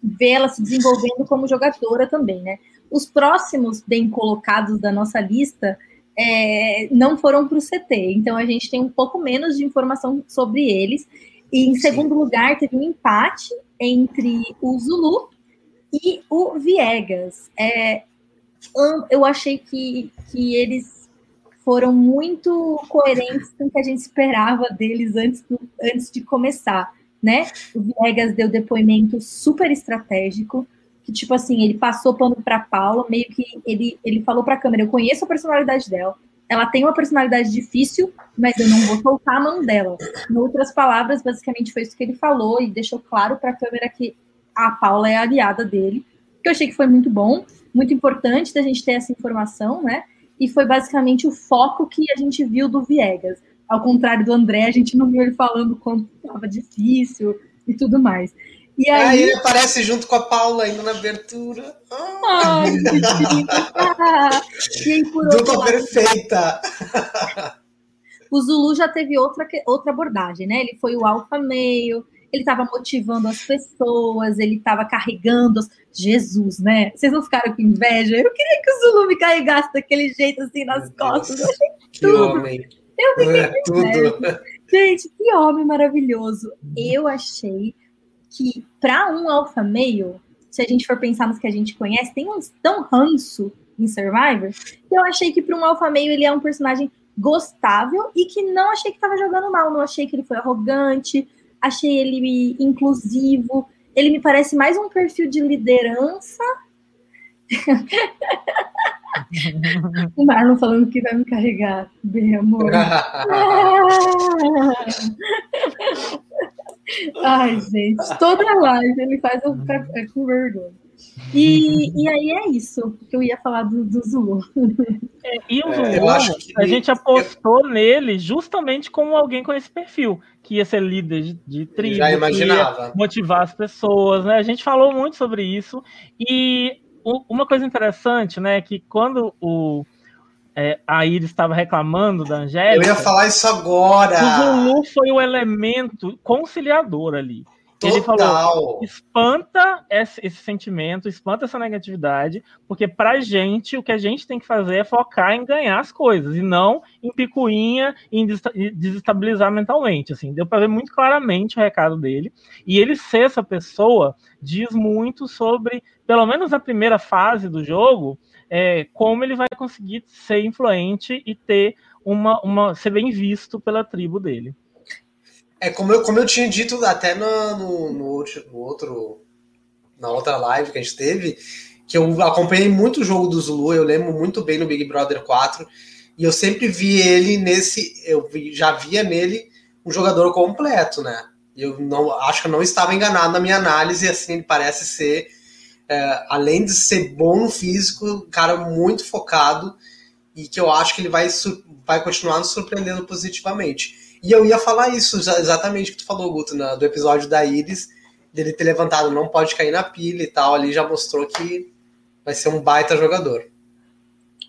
ver ela se desenvolvendo como jogadora também, né? Os próximos bem colocados da nossa lista é, não foram para o CT. Então a gente tem um pouco menos de informação sobre eles. E em segundo lugar, teve um empate entre o Zulu e o Viegas. É, eu achei que, que eles foram muito coerentes com o que a gente esperava deles antes, do, antes de começar. Né? O Viegas deu depoimento super estratégico que, tipo assim, ele passou pano para Paula, meio que ele, ele falou para a câmera: Eu conheço a personalidade dela, ela tem uma personalidade difícil, mas eu não vou soltar a mão dela. Em outras palavras, basicamente foi isso que ele falou e deixou claro para a câmera que a Paula é a aliada dele, que eu achei que foi muito bom, muito importante da gente ter essa informação, né? E foi basicamente o foco que a gente viu do Viegas. Ao contrário do André, a gente não viu ele falando quanto estava difícil e tudo mais. E aí, aí ele aparece junto com a Paula ainda na abertura. Ai, ah, e por outro Dupla perfeita. o Zulu já teve outra, que- outra abordagem, né? Ele foi o alfa meio, ele estava motivando as pessoas, ele estava carregando as... Jesus, né? Vocês não ficaram com inveja? Eu queria que o Zulu me carregasse daquele jeito assim nas costas. Eu achei Que tudo. homem. Eu fiquei É. Gente, que homem maravilhoso. Eu achei que para um alfa meio, se a gente for pensar nos que a gente conhece, tem uns tão ranço em Survivor, que eu achei que para um alfa meio ele é um personagem gostável e que não achei que estava jogando mal, não achei que ele foi arrogante, achei ele inclusivo, ele me parece mais um perfil de liderança. o Marlon falando que vai me carregar, bem amor. Ai, gente, toda live ele faz eu ficar com vergonha. E, e aí é isso que eu ia falar do, do Zulu. E o É, Zulu, eu acho que- a gente apostou nele justamente como alguém com esse perfil, que ia ser líder de, de tribo, Já que ia imaginava. motivar as pessoas, né? A gente falou muito sobre isso. E uma coisa interessante, né, que quando o, é, a Iris estava reclamando da Eu Angélica, ia falar isso agora. o Zulu foi o elemento conciliador ali. Ele falou, Total. espanta esse, esse sentimento, espanta essa negatividade, porque pra gente o que a gente tem que fazer é focar em ganhar as coisas e não em picuinha e em desestabilizar mentalmente. Assim, deu para ver muito claramente o recado dele. E ele ser essa pessoa diz muito sobre, pelo menos na primeira fase do jogo, é, como ele vai conseguir ser influente e ter uma, uma ser bem visto pela tribo dele. É como eu, como eu tinha dito até no, no, no no outro- na outra live que a gente teve, que eu acompanhei muito o jogo do Zulu, eu lembro muito bem no Big Brother 4, e eu sempre vi ele nesse, eu já via nele um jogador completo, né? Eu não acho que eu não estava enganado na minha análise, assim ele parece ser, é, além de ser bom no físico, um cara muito focado e que eu acho que ele vai, vai continuar nos surpreendendo positivamente. E eu ia falar isso exa- exatamente o que tu falou, Guto, na- do episódio da Iris, dele ter levantado, não pode cair na pilha e tal, ali já mostrou que vai ser um baita jogador.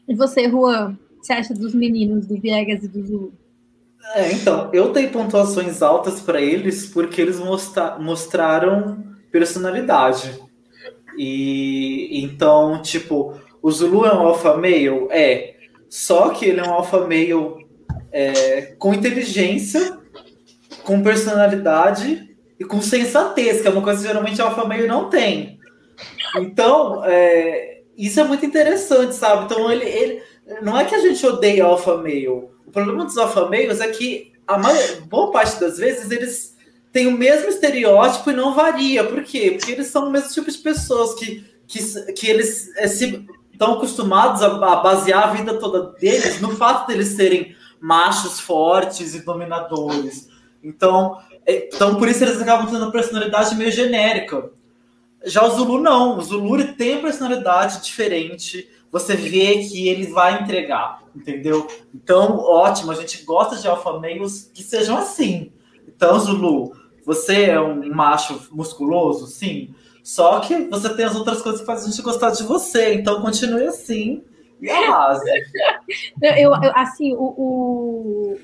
E você, Juan, o que você acha dos meninos do Viegas e do Zulu? É, então, eu dei pontuações altas para eles porque eles mostra- mostraram personalidade. E então, tipo, o Zulu é um alfa male? É. Só que ele é um alfa male é, com inteligência, com personalidade e com sensatez, que é uma coisa que geralmente alfa male não tem. Então, é, isso é muito interessante, sabe? Então, ele, ele não é que a gente odeia alfa male. O problema dos alfa males é que a maior, boa parte das vezes eles têm o mesmo estereótipo e não varia. Por quê? Porque eles são o mesmo tipo de pessoas que, que, que eles é, se, estão acostumados a, a basear a vida toda deles no fato deles serem machos fortes e dominadores. Então, é, então por isso eles acabam tendo uma personalidade meio genérica. Já o Zulu não. O Zulu tem uma personalidade diferente. Você vê que ele vai entregar, entendeu? Então, ótimo. A gente gosta de alfa males que sejam assim. Então, Zulu, você é um macho musculoso, sim. Só que você tem as outras coisas que fazem a gente gostar de você. Então, continue assim e arrase. Eu, eu- eu- assim, o, o-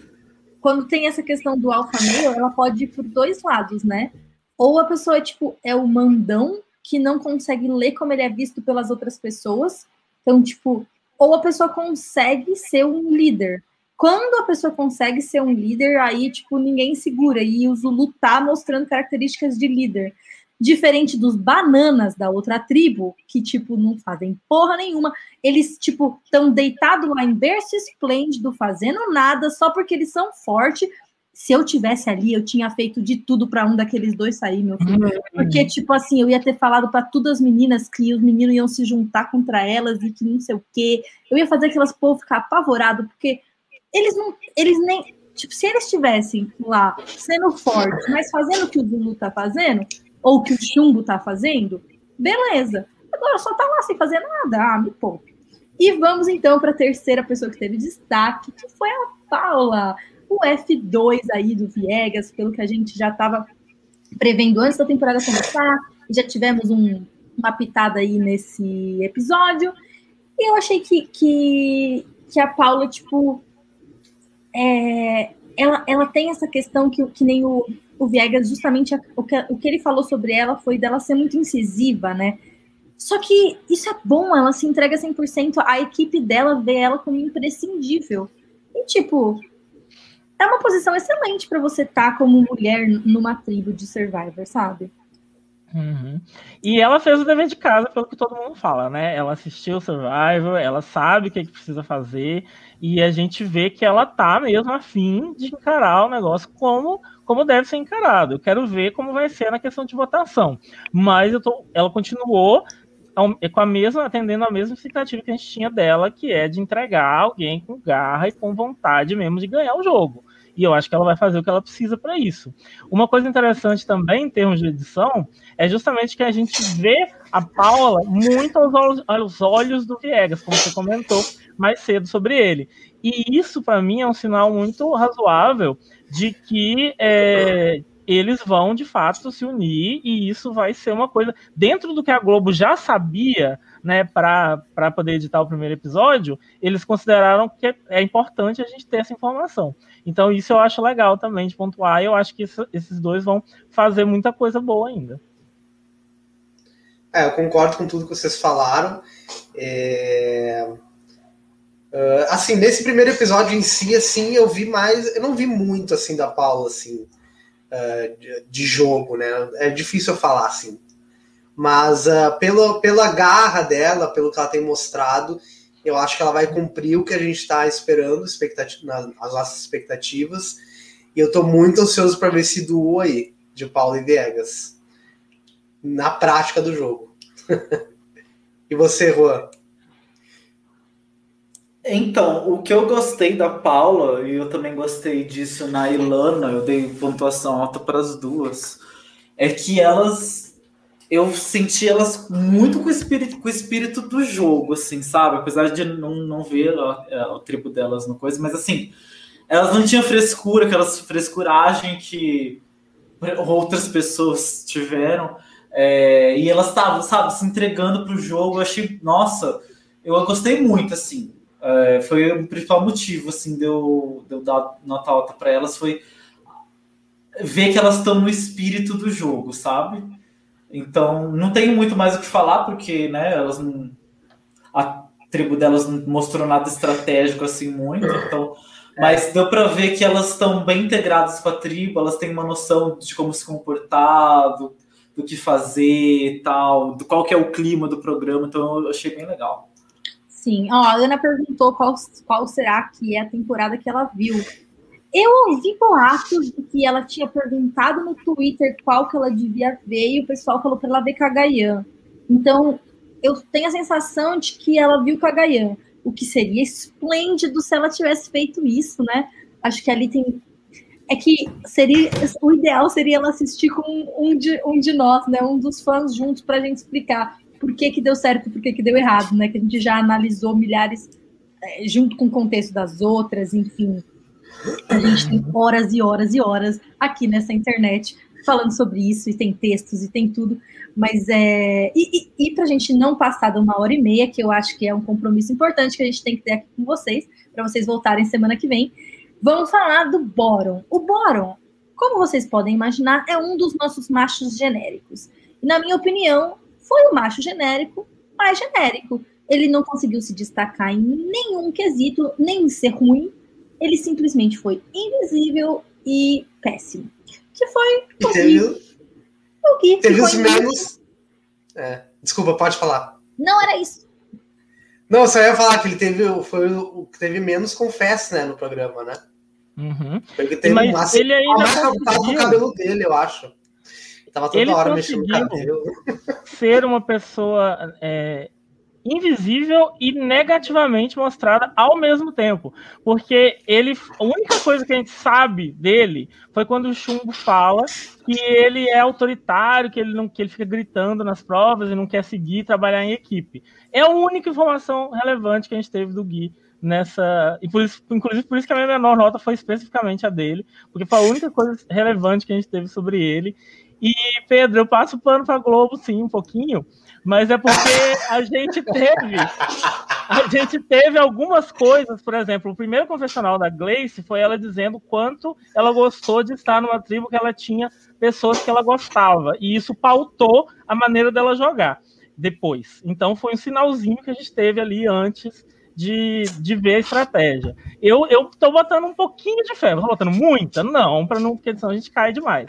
quando tem essa questão do alfa male, ela pode ir por dois lados, né? Ou a pessoa, tipo, é o mandão que não consegue ler como ele é visto pelas outras pessoas. Então, tipo, ou a pessoa consegue ser um líder. Quando a pessoa consegue ser um líder, aí, tipo, ninguém segura. E o Zulu tá mostrando características de líder. Diferente dos bananas da outra tribo, que, tipo, não fazem porra nenhuma. Eles, tipo, estão deitados lá em berço esplêndido, fazendo nada, só porque eles são fortes. Se eu tivesse ali, eu tinha feito de tudo para um daqueles dois sair, meu filho. Porque, tipo assim, eu ia ter falado para todas as meninas que os meninos iam se juntar contra elas e que não sei o quê. Eu ia fazer aquelas povo ficar apavorado, porque eles não. Eles nem. Tipo, se eles estivessem lá sendo fortes, mas fazendo o que o Zulu tá fazendo, ou o que o Chumbo tá fazendo, beleza. Agora só tá lá sem fazer nada. Ah, me poupe. E vamos então para a terceira pessoa que teve destaque, que foi a Paula, o F2 aí do Viegas, pelo que a gente já estava prevendo antes da temporada começar, já tivemos um, uma pitada aí nesse episódio. E eu achei que, que, que a Paula, tipo, é, ela, ela tem essa questão que, que nem o, o Viegas, justamente a, o, que, o que ele falou sobre ela foi dela ser muito incisiva, né? Só que isso é bom, ela se entrega 100%, a equipe dela vê ela como imprescindível. E, tipo, é uma posição excelente para você estar tá como mulher numa tribo de Survivor, sabe? Uhum. E ela fez o dever de casa, pelo que todo mundo fala, né? Ela assistiu o Survivor, ela sabe o que, é que precisa fazer, e a gente vê que ela tá mesmo afim de encarar o negócio como, como deve ser encarado. Eu quero ver como vai ser na questão de votação. Mas eu tô, ela continuou com a mesma, atendendo a mesma expectativa que a gente tinha dela, que é de entregar alguém com garra e com vontade mesmo de ganhar o jogo. E eu acho que ela vai fazer o que ela precisa para isso. Uma coisa interessante também, em termos de edição, é justamente que a gente vê a Paula muito aos olhos, aos olhos do Viegas, como você comentou mais cedo sobre ele. E isso, para mim, é um sinal muito razoável de que é, eles vão de fato se unir e isso vai ser uma coisa dentro do que a Globo já sabia, né, para poder editar o primeiro episódio, eles consideraram que é importante a gente ter essa informação. Então isso eu acho legal também de pontuar. Eu acho que isso, esses dois vão fazer muita coisa boa ainda. É, eu concordo com tudo que vocês falaram. É... Uh, assim, nesse primeiro episódio em si, assim, eu vi mais, eu não vi muito assim da Paula, assim uh, de, de, jogo, né? É difícil eu falar assim. Mas uh, pela, garra dela, pelo que ela tem mostrado, eu acho que ela vai cumprir o que a gente está esperando, expectativa, as nossas expectativas. E eu estou muito ansioso para ver esse duo aí, de Paulo e Viegas, na prática do jogo. e você, Juan? Então, o que eu gostei da Paula, e eu também gostei disso na Ilana, eu dei pontuação alta para as duas, é que elas. Eu senti elas muito com o espírito, com o espírito do jogo, assim, sabe? Apesar de não, não ver o tribo delas no coisa, mas assim, elas não tinham frescura, aquela frescuragem que outras pessoas tiveram. É, e elas estavam, sabe, se entregando pro jogo. Eu achei, nossa, eu gostei muito, assim. É, foi o principal motivo, assim, de eu, de eu dar nota alta para elas, foi ver que elas estão no espírito do jogo, sabe? Então, não tenho muito mais o que falar, porque, né, elas não... A tribo delas não mostrou nada estratégico, assim, muito, então... Mas deu para ver que elas estão bem integradas com a tribo, elas têm uma noção de como se comportar, do, do que fazer e tal, do qual que é o clima do programa, então eu achei bem legal. Sim, ó, a Ana perguntou qual, qual será que é a temporada que ela viu. Eu ouvi boatos de que ela tinha perguntado no Twitter qual que ela devia ver e o pessoal falou para ela ver Cagayan. Então, eu tenho a sensação de que ela viu Cagayan, o que seria esplêndido se ela tivesse feito isso, né? Acho que ali tem. É que seria o ideal seria ela assistir com um de, um de nós, né? Um dos fãs juntos para a gente explicar por que, que deu certo e por que, que deu errado, né? Que a gente já analisou milhares, é, junto com o contexto das outras, enfim. A gente tem horas e horas e horas aqui nessa internet falando sobre isso, e tem textos e tem tudo, mas é. E, e, e para a gente não passar de uma hora e meia, que eu acho que é um compromisso importante que a gente tem que ter aqui com vocês, para vocês voltarem semana que vem, vamos falar do Boron. O Boron, como vocês podem imaginar, é um dos nossos machos genéricos. E, na minha opinião, foi o macho genérico mais genérico. Ele não conseguiu se destacar em nenhum quesito, nem ser ruim. Ele simplesmente foi invisível e péssimo. Que foi o teve, o Gui. Teve os menos. É, desculpa, pode falar. Não era isso. Não, só ia falar que ele teve, foi o que teve menos confesso, né, no programa, né? Uhum. Porque teve Mas uma, ele ainda mais conseguiu... cabelo dele, eu acho. Tava toda ele hora mexendo no cabelo. Ser uma pessoa é, invisível e negativamente mostrada ao mesmo tempo. Porque ele. A única coisa que a gente sabe dele foi quando o Chumbo fala que ele é autoritário, que ele não que ele fica gritando nas provas e não quer seguir trabalhar em equipe. É a única informação relevante que a gente teve do Gui nessa. E por isso, inclusive por isso que a minha menor nota foi especificamente a dele, porque foi a única coisa relevante que a gente teve sobre ele. E, Pedro, eu passo pano pra Globo, sim, um pouquinho, mas é porque a gente teve. A gente teve algumas coisas, por exemplo, o primeiro confessional da Gleice foi ela dizendo quanto ela gostou de estar numa tribo que ela tinha pessoas que ela gostava, e isso pautou a maneira dela jogar depois. Então foi um sinalzinho que a gente teve ali antes de, de ver a estratégia. Eu, eu tô botando um pouquinho de fé, tô botando muita? Não, para não, porque senão a gente cai demais.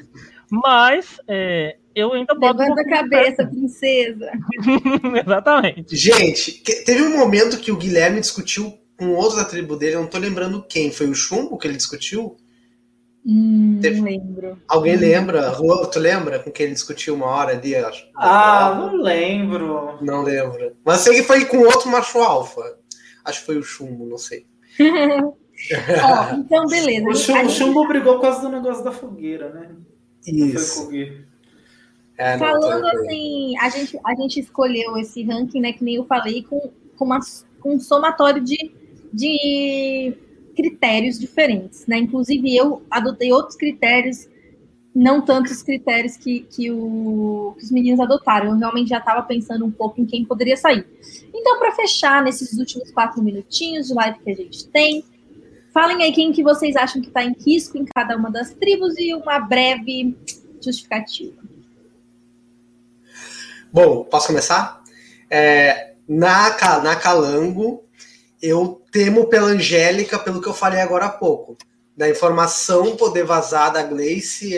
Mas é, eu ainda boto. Levanta um a cabeça, princesa. Exatamente. Gente, teve um momento que o Guilherme discutiu com outro da tribo dele, eu não tô lembrando quem. Foi o Chumbo que ele discutiu? Hum, Teve... Não lembro. Alguém lembra? Tu lembra com quem ele discutiu uma hora ali? Acho. Ah, não lembro. Não lembro. Mas sei que foi com outro macho alfa. Acho que foi o Chumbo, não sei. oh, então, beleza. O Chumbo, gente... Chumbo brigou por causa do negócio da fogueira, né? Isso. É, Falando assim, a gente, a gente escolheu esse ranking, né? Que nem eu falei, com, com, uma, com um somatório de, de critérios diferentes, né? Inclusive eu adotei outros critérios, não tantos critérios que, que, o, que os meninos adotaram. Eu realmente já estava pensando um pouco em quem poderia sair. Então, para fechar nesses últimos quatro minutinhos de live que a gente tem, falem aí quem que vocês acham que está em risco em cada uma das tribos e uma breve justificativa. Bom, posso começar? É, na, na Calango, eu temo pela Angélica, pelo que eu falei agora há pouco. Da informação poder vazar da Gleice,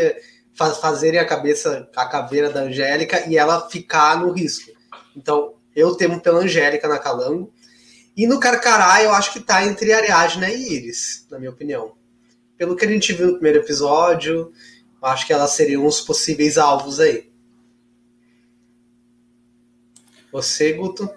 faz, fazerem a cabeça, a caveira da Angélica e ela ficar no risco. Então, eu temo pela Angélica na Calango. E no Carcará, eu acho que tá entre Ariadna e Iris, na minha opinião. Pelo que a gente viu no primeiro episódio, eu acho que elas seriam os possíveis alvos aí. Você, Guto?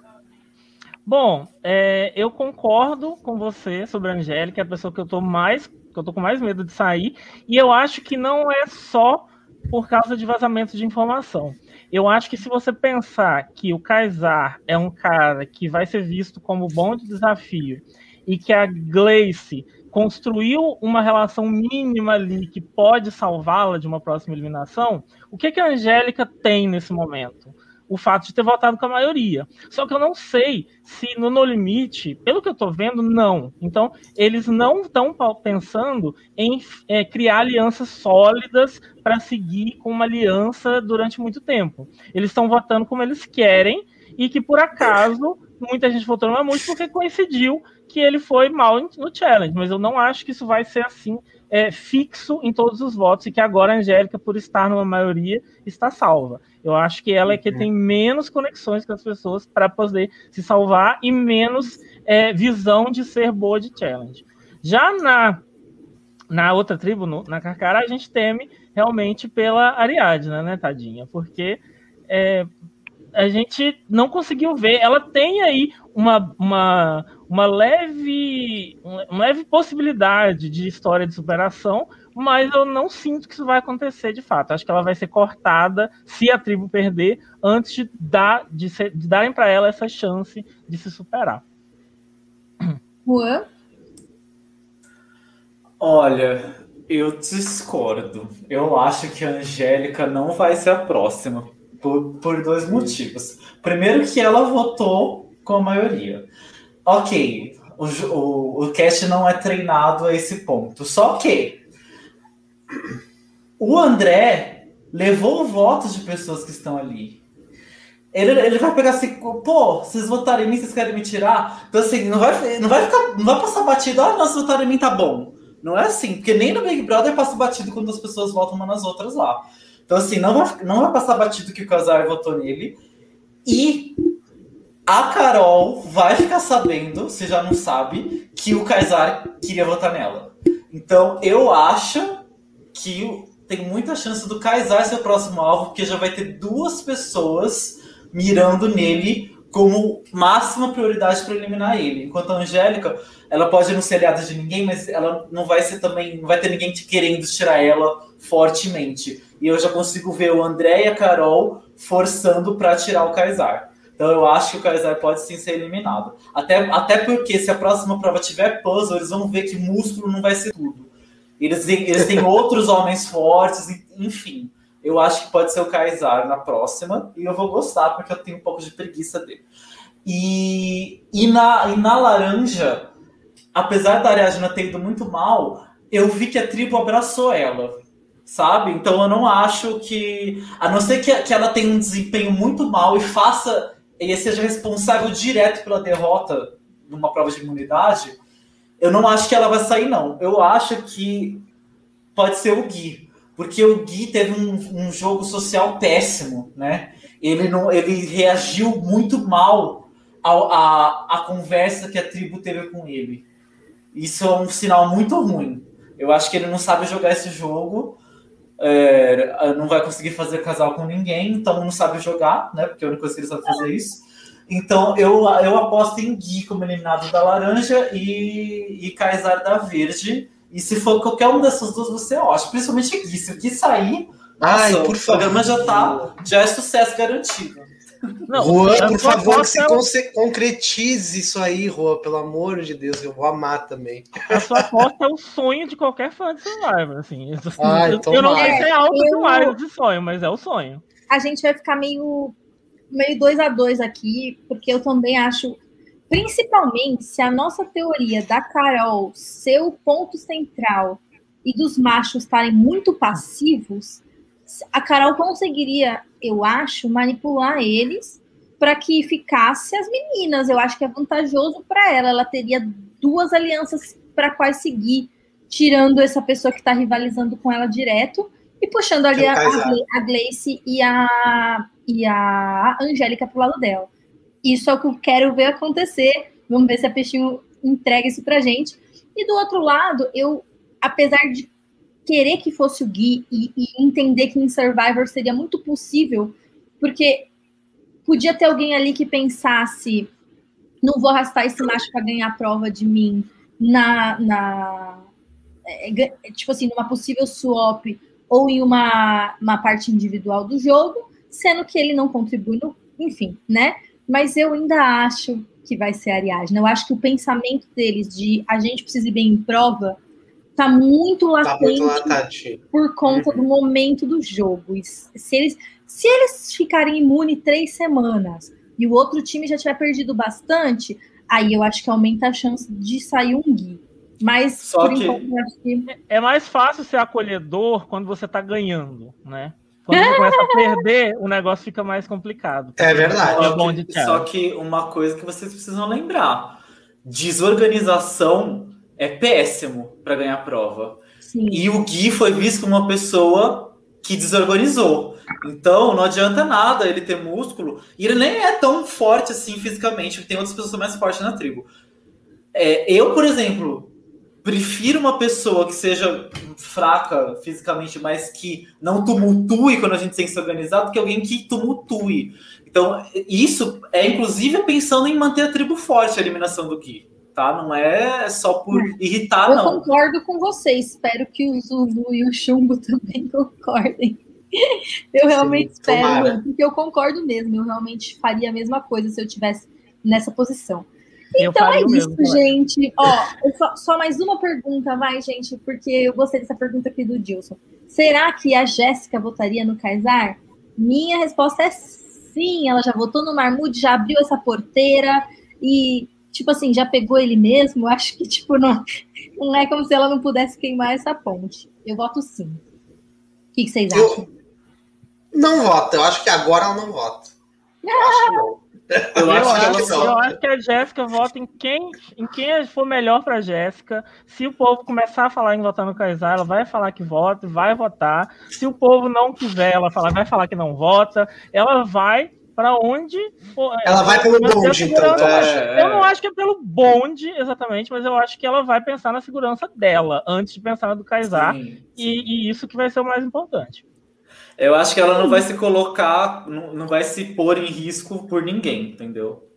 Bom, é, eu concordo com você sobre a Angélica, é a pessoa que eu tô mais, que eu tô com mais medo de sair, e eu acho que não é só por causa de vazamento de informação. Eu acho que se você pensar que o Kaysar é um cara que vai ser visto como bom de desafio e que a Gleice construiu uma relação mínima ali que pode salvá-la de uma próxima eliminação, o que, que a Angélica tem nesse momento? O fato de ter votado com a maioria. Só que eu não sei se no No Limite, pelo que eu estou vendo, não. Então, eles não estão pensando em é, criar alianças sólidas para seguir com uma aliança durante muito tempo. Eles estão votando como eles querem e que, por acaso, muita gente votou no Mamute porque coincidiu que ele foi mal no challenge. Mas eu não acho que isso vai ser assim é, fixo em todos os votos e que agora a Angélica, por estar numa maioria, está salva. Eu acho que ela é que tem menos conexões com as pessoas para poder se salvar e menos é, visão de ser boa de challenge. Já na, na outra tribo, no, na Carcará, a gente teme realmente pela Ariadna, né, tadinha? Porque é, a gente não conseguiu ver. Ela tem aí uma, uma, uma leve uma leve possibilidade de história de superação, mas eu não sinto que isso vai acontecer de fato. Acho que ela vai ser cortada se a tribo perder antes de, dar, de, ser, de darem para ela essa chance de se superar. Juan? Olha, eu discordo. Eu acho que a Angélica não vai ser a próxima por, por dois motivos. Primeiro, que ela votou com a maioria. Ok, o, o, o cast não é treinado a esse ponto. Só que o André levou votos de pessoas que estão ali. Ele, ele vai pegar assim, pô, vocês votaram em mim, vocês querem me tirar? Então, assim, não vai, não vai ficar, não vai passar batido, ah, nós votaram em mim, tá bom. Não é assim, porque nem no Big Brother passa batido quando as pessoas votam umas nas outras lá. Então, assim, não vai, não vai passar batido que o Casar votou nele. E a Carol vai ficar sabendo, se já não sabe, que o Kaysar queria votar nela. Então, eu acho que tem muita chance do Kaysar ser o próximo alvo, porque já vai ter duas pessoas mirando nele como máxima prioridade para eliminar ele. Enquanto a Angélica, ela pode não ser aliada de ninguém, mas ela não vai ser também, não vai ter ninguém querendo tirar ela fortemente. E eu já consigo ver o André e a Carol forçando para tirar o Kaysar. Então eu acho que o Kaysar pode sim ser eliminado. Até, até porque se a próxima prova tiver puzzle, eles vão ver que músculo não vai ser tudo. Eles, eles têm outros homens fortes, enfim. Eu acho que pode ser o Kaysar na próxima, e eu vou gostar, porque eu tenho um pouco de preguiça dele. E, e, na, e na laranja, apesar da Ariadna ter ido muito mal, eu vi que a tribo abraçou ela, sabe? Então eu não acho que. A não ser que, que ela tenha um desempenho muito mal e faça. e seja responsável direto pela derrota numa prova de imunidade, eu não acho que ela vai sair, não. Eu acho que pode ser o Gui. Porque o Gui teve um, um jogo social péssimo, né? Ele, não, ele reagiu muito mal à, conversa que a tribo teve com ele. Isso é um sinal muito ruim. Eu acho que ele não sabe jogar esse jogo, é, não vai conseguir fazer casal com ninguém, então não sabe jogar, né? Porque a única coisa que ele sabe fazer é isso. Então eu, eu aposto em Gui como eliminado da laranja e, e Kaysar da verde. E se for qualquer um dessas duas, você é ótimo. Principalmente Gui. Se o Gui sair, Ai, nossa, por o programa já tá. Já é sucesso garantido. Não, Rua, por favor, que você é... concretize isso aí, Rua, pelo amor de Deus, eu vou amar também. A sua aposta é o sonho de qualquer fã de Survivor, assim. Ai, eu, eu não sei se é alto eu... demais de sonho, mas é o sonho. A gente vai ficar meio meio dois a dois aqui, porque eu também acho, principalmente se a nossa teoria da Carol ser o ponto central e dos machos estarem muito passivos, a Carol conseguiria, eu acho, manipular eles para que ficasse as meninas. Eu acho que é vantajoso para ela. Ela teria duas alianças para quais seguir, tirando essa pessoa que está rivalizando com ela direto e puxando ali a, a, Gleice e a, e a Angélica pro lado dela. Isso é o que eu quero ver acontecer. Vamos ver se a Peixinho entrega isso pra gente. E do outro lado, eu, apesar de querer que fosse o Gui e, e entender que em Survivor seria muito possível, porque podia ter alguém ali que pensasse: não vou arrastar esse macho para ganhar a prova de mim na, na é, é, tipo assim, numa possível swap ou em uma, uma parte individual do jogo, sendo que ele não contribui no, enfim, né? Mas eu ainda acho que vai ser a Ariadne. Eu acho que o pensamento deles de a gente precisa ir bem em prova tá muito latente, tá muito por conta uhum. do momento do jogo. E se eles, se eles ficarem imunes três semanas e o outro time já tiver perdido bastante, aí eu acho que aumenta a chance de sair um Gui. Mas Só que... que... é mais fácil ser acolhedor quando você está ganhando, né? Quando você começa a perder, o negócio fica mais complicado. É verdade. Só que, só que uma coisa que vocês precisam lembrar: desorganização é péssimo para ganhar prova. Sim. E o Gui foi visto como uma pessoa que desorganizou. Então não adianta nada ele ter músculo. E ele nem é tão forte assim fisicamente. Tem outras pessoas mais fortes na tribo. É, eu, por exemplo, prefiro uma pessoa que seja fraca fisicamente, mas que não tumultue quando a gente tem que se organizar, do que alguém que tumultue. Então, isso é inclusive pensando em manter a tribo forte, a eliminação do Ki. Tá? Não é só por irritar, eu não. Eu concordo com você. Espero que o Zulu e o Chumbo também concordem. Eu realmente Sim, espero, tomara. porque eu concordo mesmo. Eu realmente faria a mesma coisa se eu tivesse nessa posição. Então é isso, mesmo, gente. Ó, só, só, mais uma pergunta, vai, gente, porque eu gostei dessa pergunta aqui do Dilson. Será que a Jéssica votaria no Kaysar? Minha resposta é sim. Ela já votou no Marmude, já abriu essa porteira e, tipo assim, já pegou ele mesmo. Eu acho que, tipo, não, não é como se ela não pudesse queimar essa ponte. Eu voto sim. O que, que vocês acham? Eu não voto. Eu acho que agora ela não vota. Eu acho que não. Eu, eu, acho, eu, acho, que a Jéssica vota em quem, em quem for melhor para Jéssica. Se o povo começar a falar em votar no Kaysar, ela vai falar que vota, vai votar. Se o povo não quiser, ela fala, vai falar que não vota. Ela vai para onde for. Ela vai pelo bonde, então. É, eu não acho que é pelo bonde, exatamente, mas eu acho que ela vai pensar na segurança dela antes de pensar na do Kaysar. E, e isso que vai ser o mais importante. Eu acho que ela não vai se colocar, não, não vai se pôr em risco por ninguém, entendeu?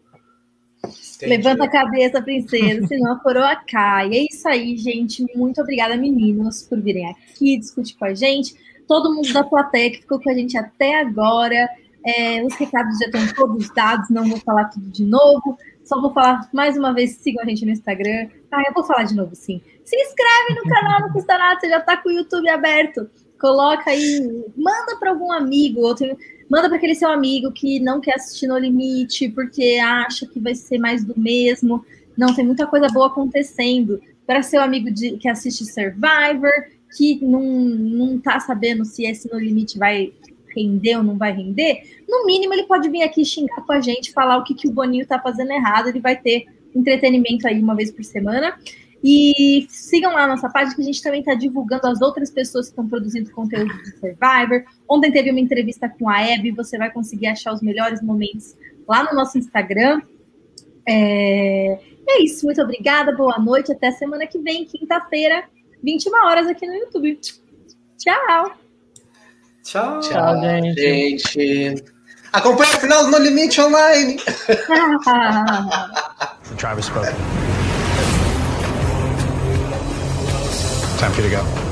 Entendi. Levanta a cabeça, princesa, senão a coroa cai. É isso aí, gente. Muito obrigada, meninos, por virem aqui discutir com a gente. Todo mundo da plateia que ficou com a gente até agora. É, os recados já estão todos dados, não vou falar tudo de novo. Só vou falar mais uma vez, sigam a gente no Instagram. Ah, eu vou falar de novo, sim. Se inscreve no canal, não custa nada, você já está com o YouTube aberto Coloca aí, manda para algum amigo, outro, manda para aquele seu amigo que não quer assistir No Limite porque acha que vai ser mais do mesmo. Não, tem muita coisa boa acontecendo. Para seu amigo de, que assiste Survivor, que não, não tá sabendo se esse No Limite vai render ou não vai render, no mínimo ele pode vir aqui xingar com a gente, falar o que, que o Boninho tá fazendo errado, ele vai ter entretenimento aí uma vez por semana. E sigam lá a nossa página, que a gente também está divulgando as outras pessoas que estão produzindo conteúdo de Survivor. Ontem teve uma entrevista com a Abby, você vai conseguir achar os melhores momentos lá no nosso Instagram. É, é isso, muito obrigada, boa noite, até semana que vem, quinta-feira, 21 horas aqui no YouTube. Tchau! Tchau, Tchau gente. gente. Acompanhe o final do No Limite Online. Travis spoken. Time for you to go.